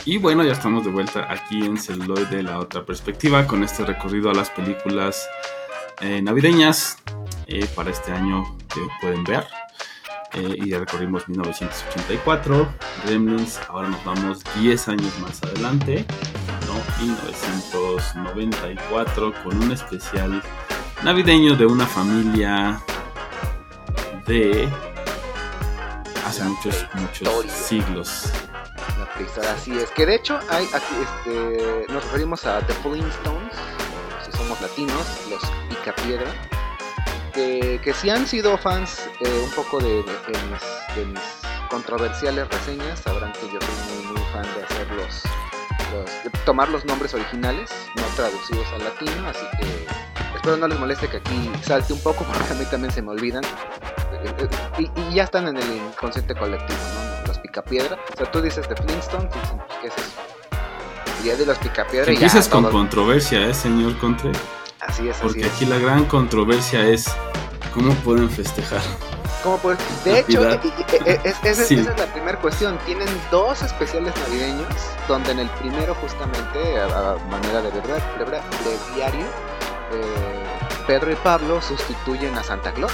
Y bueno, ya estamos de vuelta aquí en Celuloid de la otra perspectiva con este recorrido a las películas eh, navideñas eh, para este año que pueden ver. Eh, y ya recorrimos 1984, Gremlins, ahora nos vamos 10 años más adelante, ¿no? 1994 con un especial navideño de una familia de hace muchos, muchos siglos. Así es. Que de hecho hay aquí, este, nos referimos a The Flintstones, o si somos latinos, los Picapiedra, que, que si han sido fans eh, un poco de, mis, controversiales reseñas, sabrán que yo soy muy, muy fan de hacer los- de tomar los nombres originales, no traducidos al latino, así que espero no les moleste que aquí salte un poco, [laughs] porque a mí también se me olvidan. Eh, eh, Y, y ya están en el inconsciente colectivo, ¿no? Los picapiedra. O sea, tú dices de Flintstones dicen, ¿qué es eso? Y ya de los picapiedra y ya. Con todo- controversia, ¿eh, señor Contre? Así es, así Porque es. aquí la gran controversia es cómo pueden festejar. ¿Cómo puedes? De hecho, e- e- e- es- esa, [laughs] Sí. esa es la primera cuestión. Tienen dos especiales navideños, donde en el primero, justamente, a, a manera de verdad, diario, Pedro y Pablo sustituyen a Santa Claus.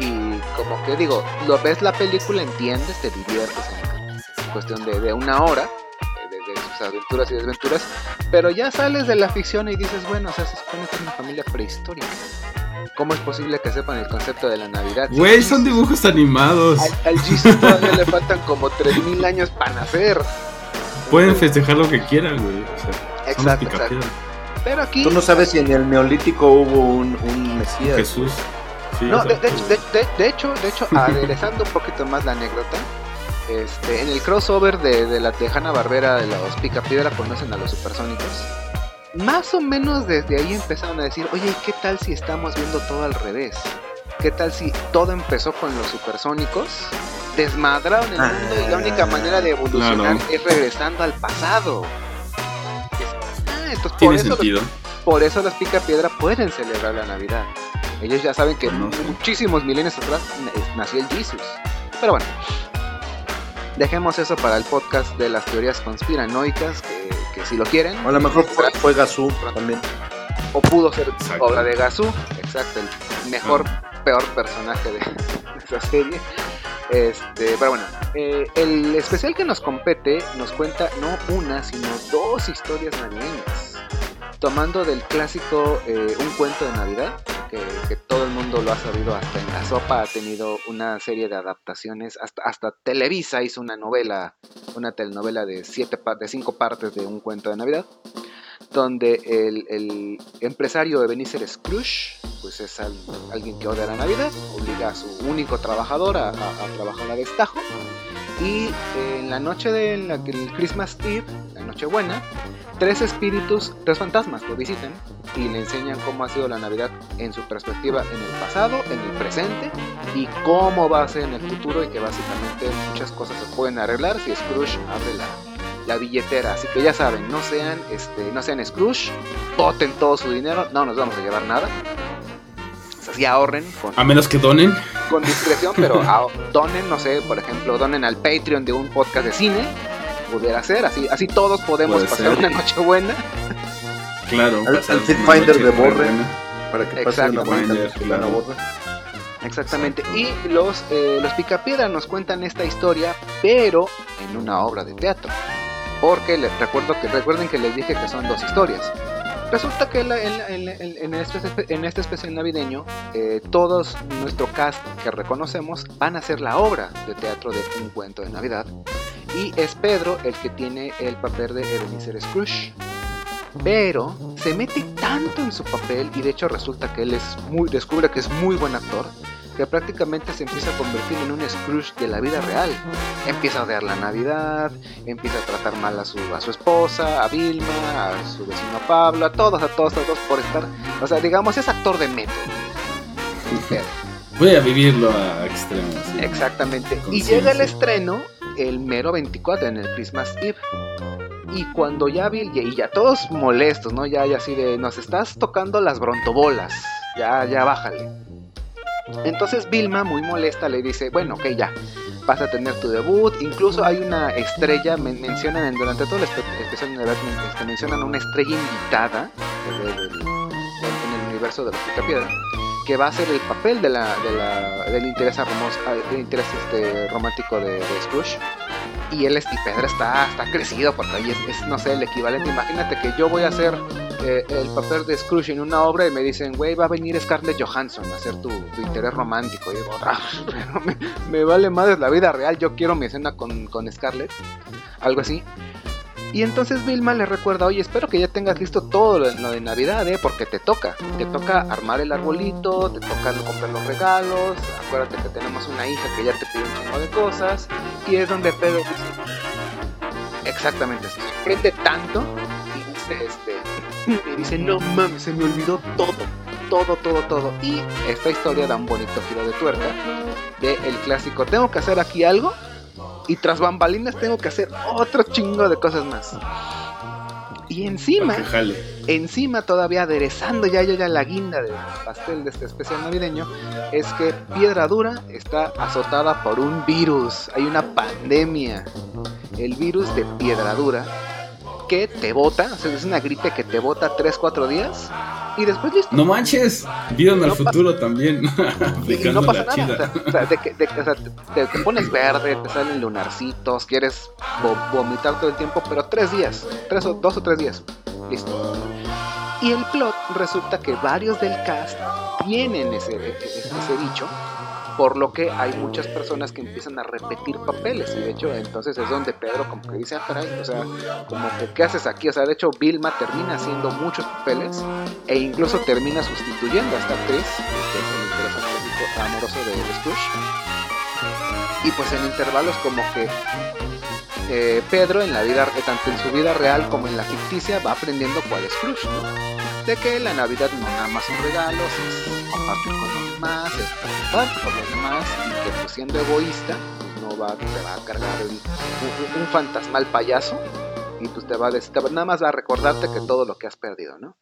Y como que digo, lo ves la película, entiendes, te diviertes en cuestión de, de una hora. De, de sus aventuras y desventuras, pero ya sales de la ficción y dices, bueno, o sea, se supone que es una familia prehistórica. ¿Cómo es posible que sepan el concepto de la Navidad? Güey, son dibujos animados. Al, al Jesus todavía le faltan como 3000 años para nacer. Pueden festejar lo que quieran, güey. O sea, Exacto. Pero aquí. Tú no sabes si en el neolítico hubo un, un mesías. Jesús. Sí, No, de, sea, de- de- de- de hecho, de hecho, [laughs] aderezando un poquito más la anécdota, este, en el crossover de, de la Tejana Barbera de los Picapiedra conocen a los supersónicos. Más o menos desde ahí empezaron a decir, oye, ¿qué tal si estamos viendo todo al revés? ¿Qué tal si todo empezó con los supersónicos? Desmadraron el mundo y la única manera de evolucionar Claro. es regresando al pasado. Ah, entonces por eso los por eso los Picapiedra pueden celebrar la Navidad. Ellos ya saben que muchísimos milenios atrás na- nació el Jesus. Pero bueno, dejemos eso para el podcast de las teorías conspiranoicas, que, que si lo quieren, O a lo mejor fue, fue Gazú también. o pudo ser Exacto. obra de Gazú, exacto, el mejor, peor personaje de, [laughs] de esa serie. Este, pero bueno, eh, el especial que nos compete nos cuenta no una, sino dos historias navideñas. Tomando del clásico eh, Un cuento de Navidad, que, todo el mundo lo ha sabido, hasta en la sopa ha tenido una serie de adaptaciones, hasta, hasta Televisa hizo una novela, una telenovela de, siete, de cinco partes de Un cuento de Navidad donde el, el empresario Ebenezer Scrooge, pues es al- alguien que odia la Navidad, obliga a su único trabajador a, a- a trabajar a destajo, y en la noche de la, que el Christmas Eve, la noche buena, tres espíritus, tres fantasmas lo visitan y le enseñan cómo ha sido la Navidad en su perspectiva en el pasado, en el presente y cómo va a ser en el futuro y que básicamente muchas cosas se pueden arreglar si Scrooge abre la, la billetera. Así que ya saben, no sean, este, no sean Scrooge, boten todo su dinero, no nos vamos a llevar nada. O sea, sí ahorren con, A menos que donen. con discreción, pero a- [laughs] donen, no sé, por ejemplo, donen al Patreon de un podcast de cine. Pudiera ser, así, así todos podemos Puede pasar ser. una noche buena. Claro. Al- al Finder de Borre. Para que pase buena Finder. Exactamente. Exacto. Y los, eh, los Picapiedra nos cuentan esta historia, pero en una obra de teatro. Porque les recuerdo que recuerden que les dije que son dos historias. Resulta que este, en este especial navideño, eh, todos nuestro cast que reconocemos van a hacer la obra de teatro de Un cuento de Navidad. Y es Pedro el que tiene el papel de Ebenezer Scrooge. Pero se mete tanto en su papel y de hecho resulta que él es muy, descubre que es muy buen actor, que prácticamente se empieza a convertir en un Scrooge de la vida real. Empieza a odiar la Navidad, empieza a tratar mal a su, a su esposa, a Vilma, a su vecino Pablo, a todos, a todos, a todos por estar. O sea, digamos, es actor de método. Pero, Voy a vivirlo a extremos. sí. Exactamente. Y llega el estreno el mero 24 en el Christmas Eve. Y cuando ya Bill, y ya todos molestos, ¿no? Ya, ya así de, nos estás tocando las brontobolas, ya, ya bájale. Entonces Vilma, muy molesta, le dice, bueno, ok, ya, vas a tener tu debut. Incluso hay una estrella, men- mencionan en- durante todo el espe- especial de este, mencionan una estrella invitada en el universo de los Picapiedra que va a ser el papel de la, de la- del interés, ah, este, romántico de Scrooge. Y él, este, y Pedro está, está crecido porque ahí es, no sé, el equivalente. Imagínate que yo voy a hacer eh, el papel de Scrooge en una obra y me dicen, güey, va a venir Scarlett Johansson a hacer tu, interés romántico. Y digo, "Ah, [laughs] pero me, me vale madre la vida real, yo quiero mi escena con, con Scarlett. Algo así. Y entonces Vilma le recuerda, oye, espero que ya tengas listo todo lo, de Navidad, ¿eh? Porque te toca. Te toca armar el arbolito, te toca comprar los regalos. Acuérdate que tenemos una hija que ya te pide un chingo de cosas. Y es donde Pedro dice, exactamente, se sorprende tanto y dice, este, dice, no mames, se me olvidó todo, todo, todo, todo. Y esta historia da un bonito giro de tuerca de el clásico, tengo que hacer aquí algo y tras bambalinas tengo que hacer otro chingo de cosas más. Y encima, encima todavía aderezando ya yo ya la guinda del pastel de este especial navideño, es que Piedra Dura está azotada por un virus. Hay una pandemia. El virus de Piedra Dura que te bota, o sea, es una gripe que te bota 3-4 días y después listo. No manches, vieron al No futuro también. [laughs] Y no pasa nada. chida. O sea, de que- de o sea, te, te pones verde, te salen lunarcitos, quieres vo- vomitar todo el tiempo, pero tres días, tres o dos o tres días, listo. Y el plot resulta que varios del cast tienen ese, ese, ese bicho, por lo que hay muchas personas que empiezan a repetir papeles. Y de hecho, entonces es donde Pedro como que dice, ah, caray, o sea, como que, ¿qué haces aquí? O sea, de hecho, Vilma termina haciendo muchos papeles e incluso termina sustituyendo a esta actriz, que es el interés amoroso- de de Scrooge. Y pues en intervalos como que eh, Pedro en la vida, tanto en su vida real como en la ficticia, va aprendiendo cuál es Scrooge. De que la Navidad no nada más son regalos, es compartir con demás, es los demás y que pues siendo egoísta no va, te va a cargar un, un- un fantasmal payaso y pues te va a decir, nada más va a recordarte que todo lo que has perdido, ¿no?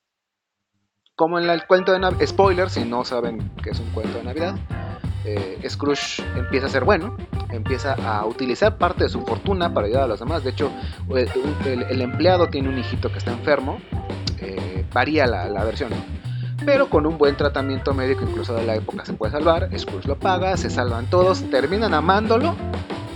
Como en el cuento de Navidad, spoiler si no saben que es un cuento de Navidad, eh, Scrooge empieza a ser bueno, empieza a utilizar parte de su fortuna para ayudar a los demás. De hecho, el, el- el empleado tiene un hijito que está enfermo, eh, varía la, la versión, ¿no? Pero con un buen tratamiento médico, incluso de la época, se puede salvar. Scrooge lo paga, se salvan todos, terminan amándolo,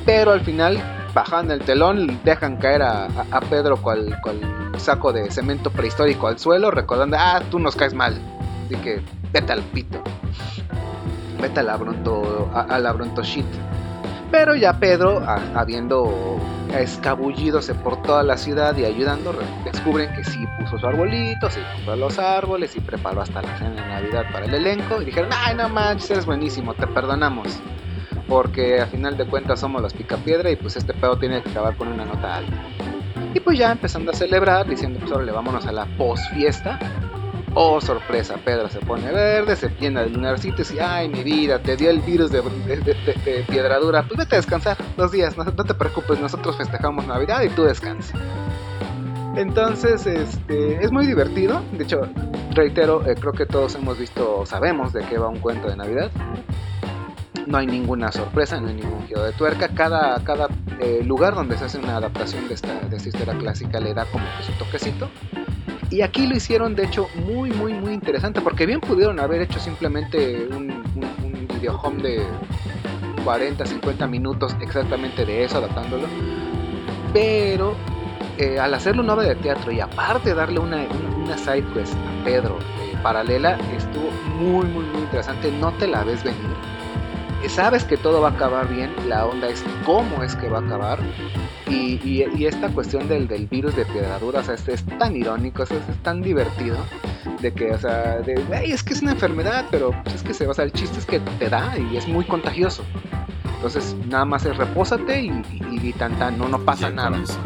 pero al final bajan el telón, dejan caer a, Pedro cual, cual saco de cemento prehistórico al suelo, recordando, ah, tú nos caes mal, así que vete al pito vete a la bronto, a, a la bronto shit. Pero ya Pedro, habiendo escabullidose por toda la ciudad y ayudando, re- descubren que sí puso su arbolito, sí compró los árboles y preparó hasta la cena de Navidad para el elenco. Y dijeron, ay no manches, eres buenísimo, te perdonamos. Porque a final de cuentas somos los picapiedra y pues este pedo tiene que acabar con una nota alta. Y pues ya empezando a celebrar, diciendo, pues ahora le vámonos a la post fiesta. Oh, sorpresa, Pedro se pone verde, se llena de lunarcitos y ay, mi vida, te dio el virus de, de, de- de- piedradura. Pues vete a descansar dos días, no, te preocupes, nosotros festejamos Navidad y tú descansa. Entonces, este, es muy divertido. De hecho, reitero, eh, creo que todos hemos visto, sabemos de qué va un cuento de Navidad. No hay ninguna sorpresa, no hay ningún giro de tuerca. Cada, cada eh, lugar donde se hace una adaptación de esta, de esta historia clásica le da como que su toquecito. Y aquí lo hicieron, de hecho, muy, muy, muy interesante. Porque bien pudieron haber hecho simplemente un, un, video home de 40, 50 minutos exactamente de eso, adaptándolo. Pero eh, al hacerlo una obra de teatro y aparte darle una, una, side quest a Pedro eh, paralela, estuvo muy, muy, muy interesante. No te la ves venir. Sabes que todo va a acabar bien, la onda es cómo es que va a acabar. Y, y- y esta cuestión del, del virus de piedradura, o sea, es, es tan irónico, o sea, es, tan divertido. De que, o sea, de, "Güey, es que es una enfermedad, pero pues, es que se, o sea, el chiste es que te da y es muy contagioso. Entonces, nada más es repósate y, y, y tan, tan, no, no pasa nada. eso.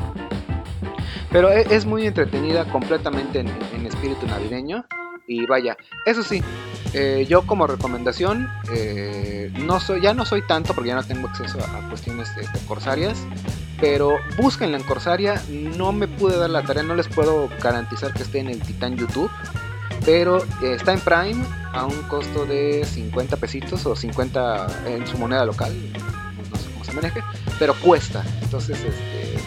Pero e- es muy entretenida, completamente en, en espíritu navideño. Y vaya, eso sí, eh, yo como recomendación, eh, no soy, ya no soy tanto porque ya no tengo acceso a, a cuestiones este, corsarias. Pero búsquenla en Corsaria, no me pude dar la tarea, no les puedo garantizar que esté en el Titán YouTube. Pero eh, está en Prime a un costo de 50 pesitos o 50 en su moneda local. No sé cómo se maneje, pero cuesta. Entonces, este,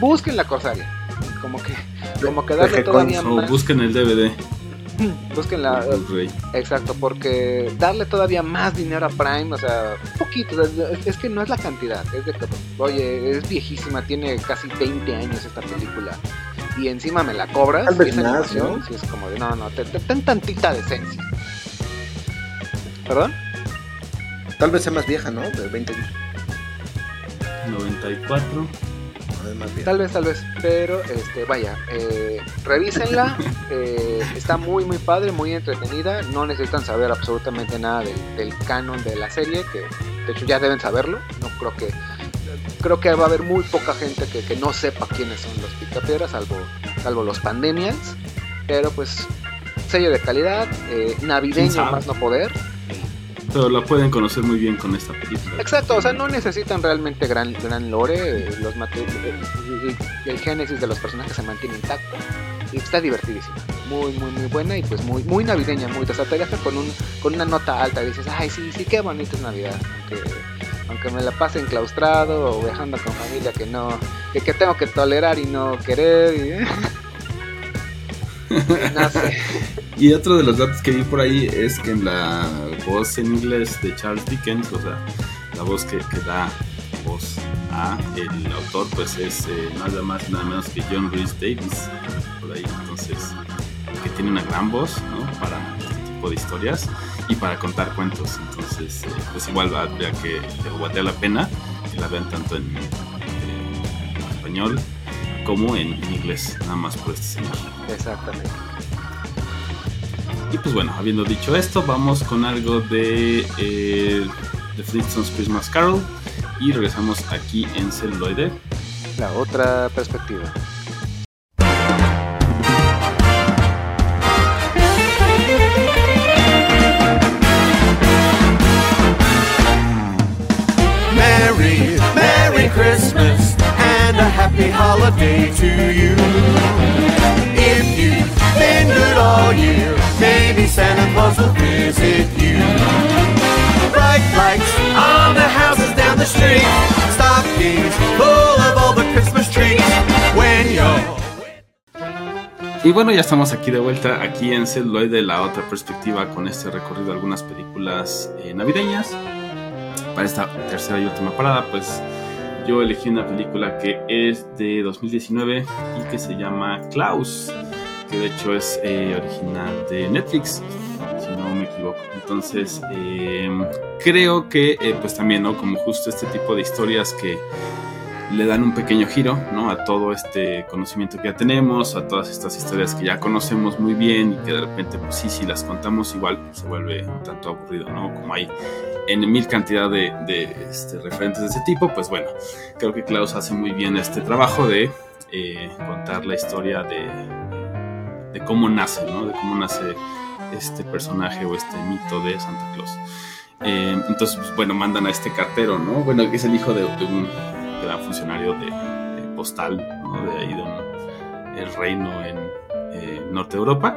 busquen la Corsaria. Como que, como que darle todavía más. busquen el DVD. [clears throat] Busquen la, el Blu-ray. Exacto, porque darle todavía más dinero a Prime, o sea, un poquito, es, es que no es la cantidad, es de que, oye, es viejísima, tiene casi 20 años esta película, y encima me la cobras, Tal vez más, sí es como de, no, no, te- te- ten tantita decencia. ¿Perdón? Tal vez sea más vieja, ¿no? De 20 años. 94. Tal vez, tal vez, pero, este, vaya, eh, revísenla, [laughs] eh, está muy, muy padre, muy entretenida, no necesitan saber absolutamente nada del, del canon de la serie, que de hecho ya deben saberlo, no creo que creo que va a haber muy poca gente que, que no sepa quiénes son los picapiedras, salvo, salvo los pandemias. Pero pues, sello de calidad, eh, ¿Quién navideño más no poder. Pero la pueden conocer muy bien con esta película. Exacto, o sea, no necesitan realmente gran, gran lore. eh, Los el, el- el génesis de los personajes se mantiene intacto. Y está divertidísima. Muy, muy, muy buena y pues muy, muy navideña, muy. O sea, te deja con, un, con una nota alta y dices, ay, sí, sí, qué bonito es Navidad. Aunque, aunque me la pase enclaustrado o viajando con familia que no, que, que tengo que tolerar y no querer. Y, [laughs] [laughs] Y otro de los datos que vi por ahí es que en la voz en inglés de Charles Dickens, o sea, la voz que, da voz a el autor, pues es eh, nada más nada menos que John Rhys Davis, por ahí. Entonces, que tiene una gran voz, ¿no? Para este tipo de historias y para contar cuentos. Entonces, eh, pues igual valdría que, valdría la pena que la vean tanto en español como en, en inglés, nada más por este señor. Exactamente. Y pues bueno, habiendo dicho esto, vamos con algo de eh, The Flintstones Christmas Carol y regresamos aquí en celuloide. La otra perspectiva. Merry, Merry Christmas and a happy holiday to you. If you've been good all year, maybe Santa Claus will visit you. Bright lights on the houses down the street, stockings full of all the Christmas trees. When you're Y bueno, ya estamos aquí de vuelta, aquí en celuloide, la otra perspectiva con este recorrido de algunas películas eh, navideñas. Para esta tercera y última parada, pues yo elegí una película que es de 2019 y que se llama Klaus, que de hecho es eh, original de Netflix, si no me equivoco. Entonces, eh, creo que eh, pues también, ¿no? Como justo este tipo de historias que le dan un pequeño giro, ¿no? A todo este conocimiento que ya tenemos, a todas estas historias que ya conocemos muy bien y que de repente, pues sí, si las contamos igual, pues, se vuelve un tanto aburrido, ¿no? Como hay en mil cantidad de, este, referentes de ese tipo, pues bueno, creo que Klaus hace muy bien este trabajo de eh, contar la historia de, cómo nace, ¿no? De cómo nace este personaje o este mito de Santa Claus. Eh, entonces, pues, bueno, mandan a este cartero, ¿no? Bueno, que es el hijo de un gran funcionario de, de postal, ¿no? De ahí de el reino en eh, Norte de Europa.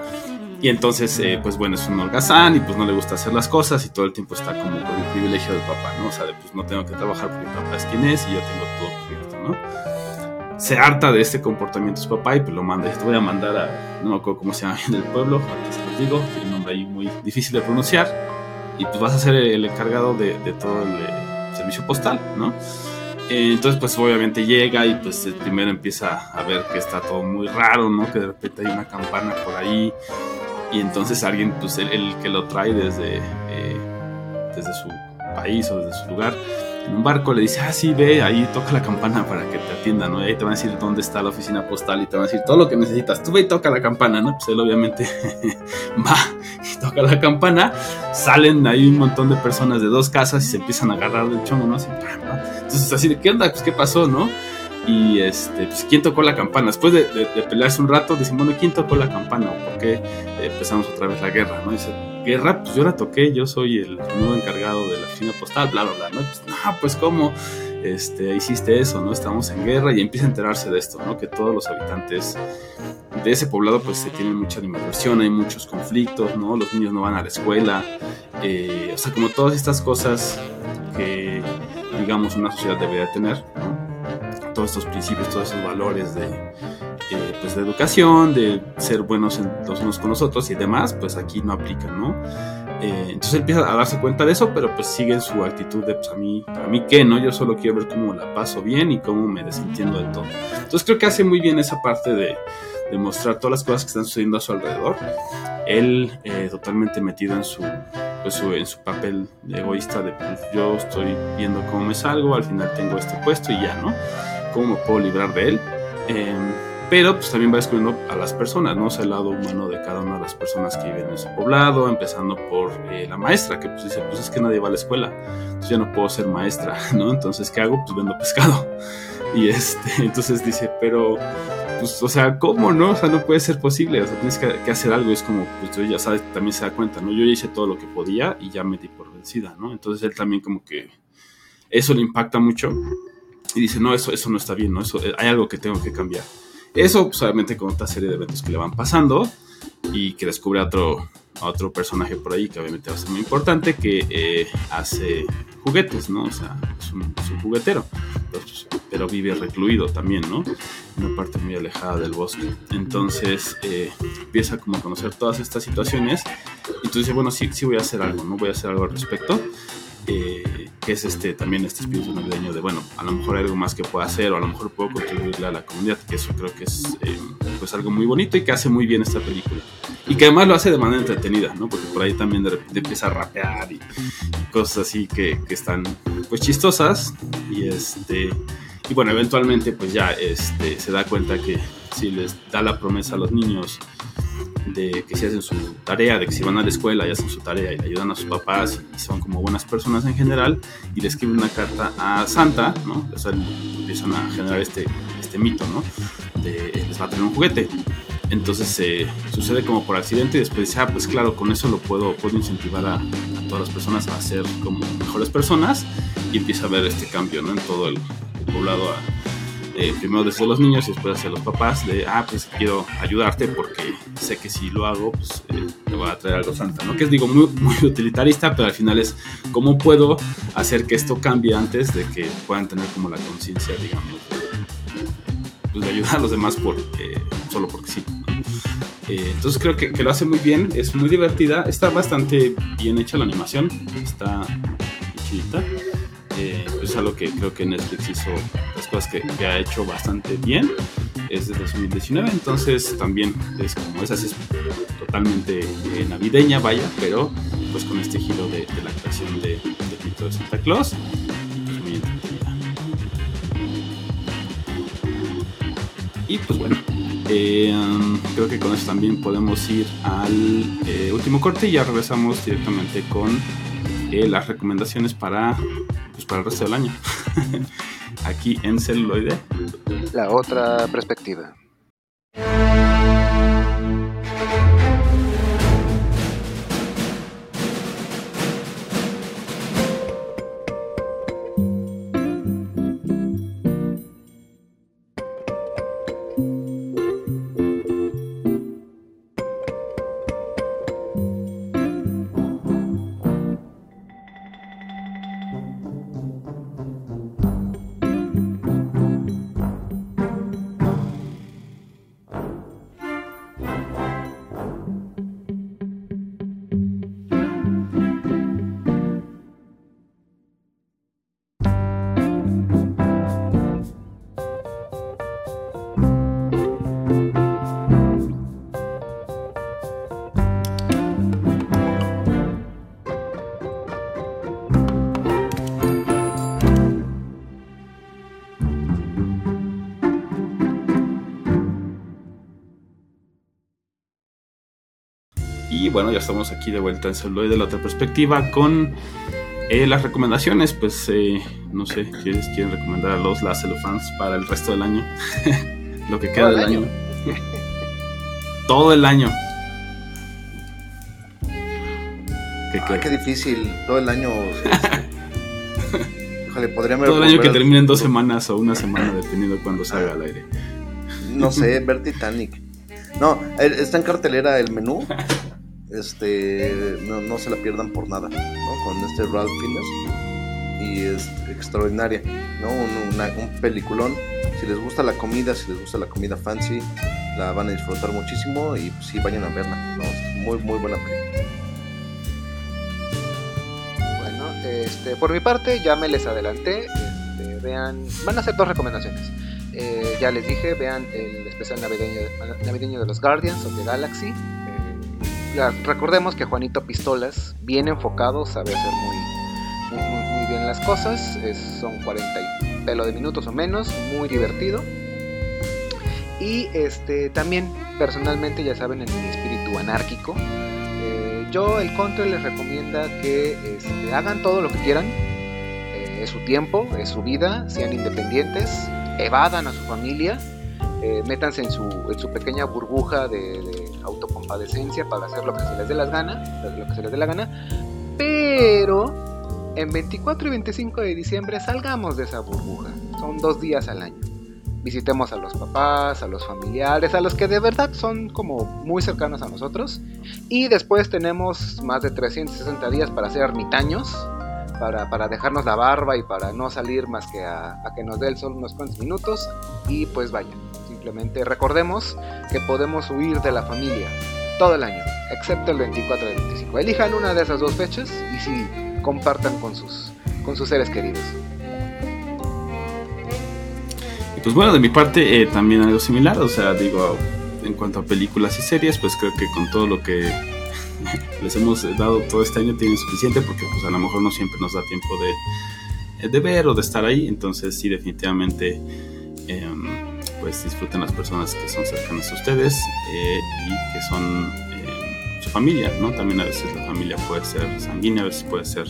Y entonces, eh, pues bueno, es un holgazán y pues no le gusta hacer las cosas y todo el tiempo está como con el privilegio del papá, ¿no? O sea, de pues no tengo que trabajar porque mi papá es quien es y yo tengo todo cubierto, ¿no? Se harta de este comportamiento su papá y pues lo manda. Y te voy a mandar a, no me acuerdo cómo se llama [laughs] en el pueblo, ahorita se los digo, tiene un nombre ahí muy difícil de pronunciar. Y pues vas a ser el encargado de, de todo el eh, servicio postal, ¿no? Eh, entonces, pues obviamente llega y pues el primero empieza a ver que está todo muy raro, ¿no? Que de repente hay una campana por ahí y entonces alguien, pues el, el que lo trae desde, eh, desde su país o desde su lugar, en un barco le dice, ah, sí, ve, ahí toca la campana para que te atiendan, ¿no? Y ahí te van a decir dónde está la oficina postal y te van a decir todo lo que necesitas. Tú ve y toca la campana, ¿no? Pues él obviamente [laughs] va y toca la campana, salen ahí un montón de personas de dos casas y se empiezan a agarrar del chongo, ¿no? Así. Entonces, así de, ¿qué onda? Pues, ¿qué pasó, no? Y este, pues, ¿quién tocó la campana? Después de, de- pelearse un rato, dicen, bueno, ¿quién tocó la campana? ¿O por qué eh, empezamos otra vez la guerra, no? Y dice, guerra, pues yo la toqué, yo soy el nuevo encargado de la oficina postal, bla, bla, bla, ¿no? Pues, no, pues, ¿cómo? Este, hiciste eso, ¿no? Estamos en guerra y empieza a enterarse de esto, ¿no? Que todos los habitantes de ese poblado, pues, se tienen mucha animadversión, hay muchos conflictos, ¿no? Los niños no van a la escuela, eh, o sea, como todas estas cosas que digamos, una sociedad debería tener. ¿no? Todos estos principios, todos esos valores de, eh, pues de educación, de ser buenos en- los unos con los otros y demás, pues aquí no aplican, ¿no? Eh, entonces empieza a darse cuenta de eso, pero pues sigue en su actitud de, pues a mí, a mí qué, ¿no? Yo solo quiero ver cómo la paso bien y cómo me desentiendo de todo. Entonces creo que hace muy bien esa parte de, de mostrar todas las cosas que están sucediendo a su alrededor. Él eh, totalmente metido en su, pues, su- en su papel egoísta de, pues yo estoy viendo cómo me salgo, al final tengo este puesto y ya, ¿no? ¿Cómo me puedo librar de él? Eh, pero pues también va descubriendo a las personas, ¿no? O sea, el lado humano de cada una de las personas que viven en ese poblado, empezando por eh, la maestra, que pues dice, pues es que nadie va a la escuela, entonces yo no puedo ser maestra, [laughs] ¿no? Entonces, ¿qué hago? Pues vendo pescado. [laughs] Y este, [laughs] entonces dice, pero, pues, o sea, ¿cómo no? O sea, no puede ser posible, o sea, tienes que, hacer algo, es como, pues tú ya sabes, también se da cuenta, ¿no? Yo ya hice todo lo que podía y ya me di por vencida, ¿no? Entonces él también como que eso le impacta mucho y dice, no, eso, eso no está bien, ¿no? Eso, eh, hay algo que tengo que cambiar. Eso, pues, obviamente, con otra serie de eventos que le van pasando y que descubre a otro, otro personaje por ahí que obviamente va a ser muy importante, que eh, hace juguetes, ¿no? O sea, es un, juguetero, pero vive recluido también, ¿no? En una parte muy alejada del bosque. Entonces eh, empieza como a conocer todas estas situaciones y tú bueno, sí, sí voy a hacer algo, ¿no? Voy a hacer algo al respecto. Eh, es este también este espíritu navideño de bueno a lo mejor hay algo más que pueda hacer o a lo mejor puedo contribuirle a la comunidad que eso creo que es eh, pues algo muy bonito y que hace muy bien esta película. Y que además lo hace de manera entretenida no porque por ahí también de repente empieza a rapear y, y cosas así que, que están pues chistosas. Y este y bueno eventualmente pues ya este se da cuenta que si les da la promesa a los niños de que si hacen su tarea, de que si van a la escuela y hacen su tarea y le ayudan a sus papás y son como buenas personas en general y le escriben una carta a Santa, ¿no? O sea, empiezan a generar este, este mito, ¿no? De les va a tener un juguete. Entonces eh, sucede como por accidente y después dice, ah, pues claro, con eso lo puedo, puedo incentivar a, a todas las personas a ser como mejores personas y empieza a ver este cambio, ¿no? En todo el, el poblado a, eh, primero desde los niños y después hacia los papás de, ah, pues quiero ayudarte porque sé que si lo hago, pues eh, me va a traer algo santa, ¿no? Que es, digo, muy, utilitarista, pero al final es cómo puedo hacer que esto cambie antes de que puedan tener como la conciencia, digamos, de, pues, de ayudar a los demás por, eh, solo porque sí. Eh, entonces creo que, que lo hace muy bien, es muy divertida, está bastante bien hecha la animación, está chidita. Eh, es algo que creo que Netflix hizo las cosas que, ha hecho bastante bien. Es de 2019, entonces también es como esa es totalmente eh, navideña, vaya, pero pues con este giro de, de la creación de, mito de Santa Claus. Pues. Y pues bueno, eh, um, creo que con eso también podemos ir al último corte y ya regresamos directamente con las recomendaciones para, pues, para el resto del año. [laughs] Aquí en celuloide. La otra perspectiva. Bueno, ya estamos aquí de vuelta en celuloide de la otra perspectiva con eh, las recomendaciones. Pues eh, no sé, ¿quieres, quieren recomendar a los las fans para el resto del año? [laughs] Lo que queda del el año. [laughs] Todo el año. ¿Qué, Ah, qué? difícil, todo el año. [laughs] Híjole, podría Todo el año que termine en dos semanas o una semana, dependiendo de cuándo salga al aire. No sé, ver Titanic. No, eh, está en cartelera el menú. Este, no, no se la pierdan por nada. Con este Ralph Fiennes. y es extraordinaria, ¿no? Un, un peliculón. Si les gusta la comida, si les gusta la comida fancy, la van a disfrutar muchísimo y pues, sí, vayan a verla, ¿no? Muy, muy buena película. Bueno, este, por mi parte ya me les adelanté. este, vean, van a hacer dos recomendaciones. Eh, ya les dije, vean el especial navideño, navideño de los Guardians of the Galaxy. Recordemos que Juanito Pistolas, bien enfocado, sabe hacer muy, muy, bien las cosas. Es- son 40 y pelo de minutos o menos, muy divertido. Y este también, personalmente, ya saben, en mi espíritu anárquico, eh, yo, el Control les recomienda que este, hagan todo lo que quieran. Eh, es su tiempo, es su vida, sean independientes, evadan a su familia, eh, métanse en su, en su pequeña burbuja de autocompadecencia para hacer lo que se les dé las ganas, lo que se les dé la gana. Pero en 24 y 25 de diciembre salgamos de esa burbuja. Son dos días al año visitemos a los papás, a los familiares, a los que de verdad son como muy cercanos a nosotros. Y después tenemos más de 360 días para ser ermitaños, para, para dejarnos la barba y para no salir más que a, a que nos dé el sol unos cuantos minutos. Y pues vayan, simplemente recordemos que podemos huir de la familia todo el año, excepto el 24 y el 25. Elijan una de esas dos fechas y sí, compartan con sus, con sus seres queridos. Y pues bueno, de mi parte eh, también algo similar, o sea, digo, en cuanto a películas y series, pues creo que con todo lo que [laughs] les hemos dado todo este año tienen suficiente porque pues a lo mejor no siempre nos da tiempo de, de ver o de estar ahí, entonces sí definitivamente em, pues disfruten las personas que son cercanas a ustedes eh, y que son em, su familia, ¿no? También a veces la familia puede ser sanguínea, a veces puede ser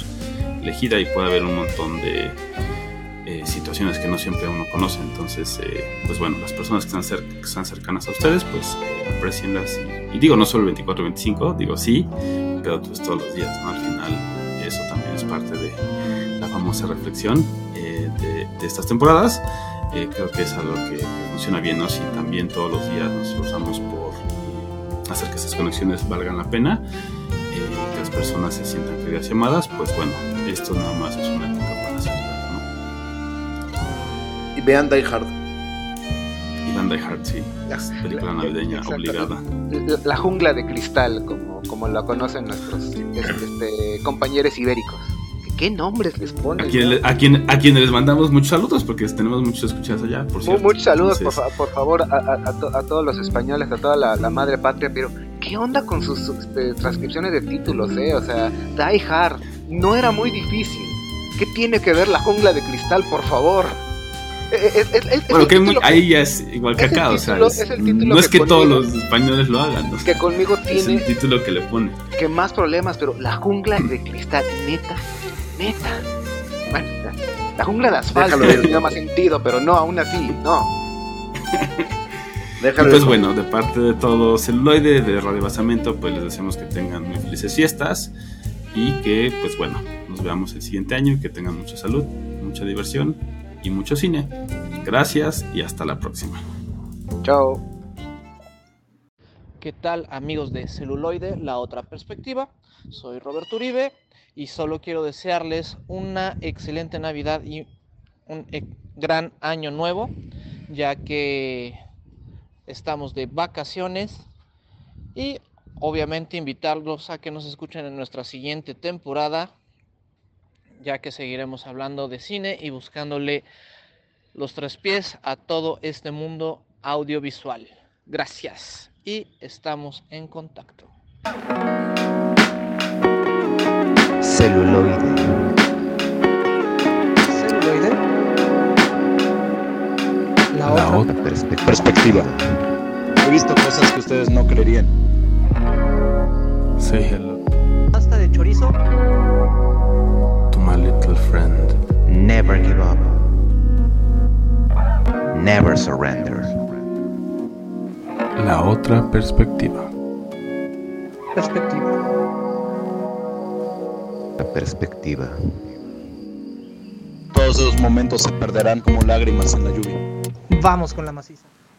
elegida y puede haber un montón de eh, situaciones que no siempre uno conoce. Entonces, eh, pues bueno, las personas que están, cer- que están cercanas a ustedes, pues eh, aprecienlas. Y, y digo, no solo el 24 25, digo sí, pero pues todos los días, ¿no? Al final, eso también es parte de la famosa reflexión eh, de, de estas temporadas. Eh, creo que es algo que, que funciona bien, ¿no? Si también todos los días nos esforzamos por hacer que esas conexiones valgan la pena, eh, que las personas se sientan queridas y amadas, pues bueno, esto nada más es una época para hacerlo, ¿no? Y vean Die Hard. Y Van Die Hard, sí, película navideña Exacto. obligada. La, la jungla de cristal, como, como la conocen nuestros este, compañeros ibéricos. ¿Qué nombres les ponen? A, quien a, quien, a quienes les mandamos muchos saludos, porque tenemos muchos escuchados allá, por cierto. Muchos saludos, por, fa- por favor, a, to- a todos los españoles, a toda la, la madre patria, pero ¿qué onda con sus este, transcripciones de títulos, eh? O sea, Die Hard, no era muy difícil. ¿Qué tiene que ver la jungla de cristal, por favor? Eh, eh, Es, es- es- es Bueno, que muy- título que- ahí ya es igual que es acá, o sea, es- es no es que que todos los españoles lo hagan, que conmigo es tiene el título que le pone. que más problemas, pero la jungla de cristal, neta, neta. Bueno, la, la jungla de asfalto tiene más sentido, pero no, aún así, no. [laughs] Déjalo pues bueno, de parte de todo celuloide, de Radio Basamento, pues les deseamos que tengan muy felices fiestas y que, pues bueno, nos veamos el siguiente año, que tengan mucha salud, mucha diversión y mucho cine. Gracias y hasta la próxima. Chao. ¿Qué tal amigos de Celuloide, la otra perspectiva? Soy Roberto Uribe y solo quiero desearles una excelente Navidad y un e- gran año nuevo, ya que estamos de vacaciones y obviamente invitarlos a que nos escuchen en nuestra siguiente temporada, ya que seguiremos hablando de cine y buscándole los tres pies a todo este mundo audiovisual. Gracias y estamos en contacto. Celuloide. Celuloide. La, La otra. otra perspe- perspectiva. He visto cosas que ustedes no creerían. Say hello Pasta de chorizo. to my little friend. Never give up. Never surrender. La otra perspectiva. Perspectiva. La perspectiva. Todos esos momentos se perderán como lágrimas en la lluvia. Vamos con la maciza.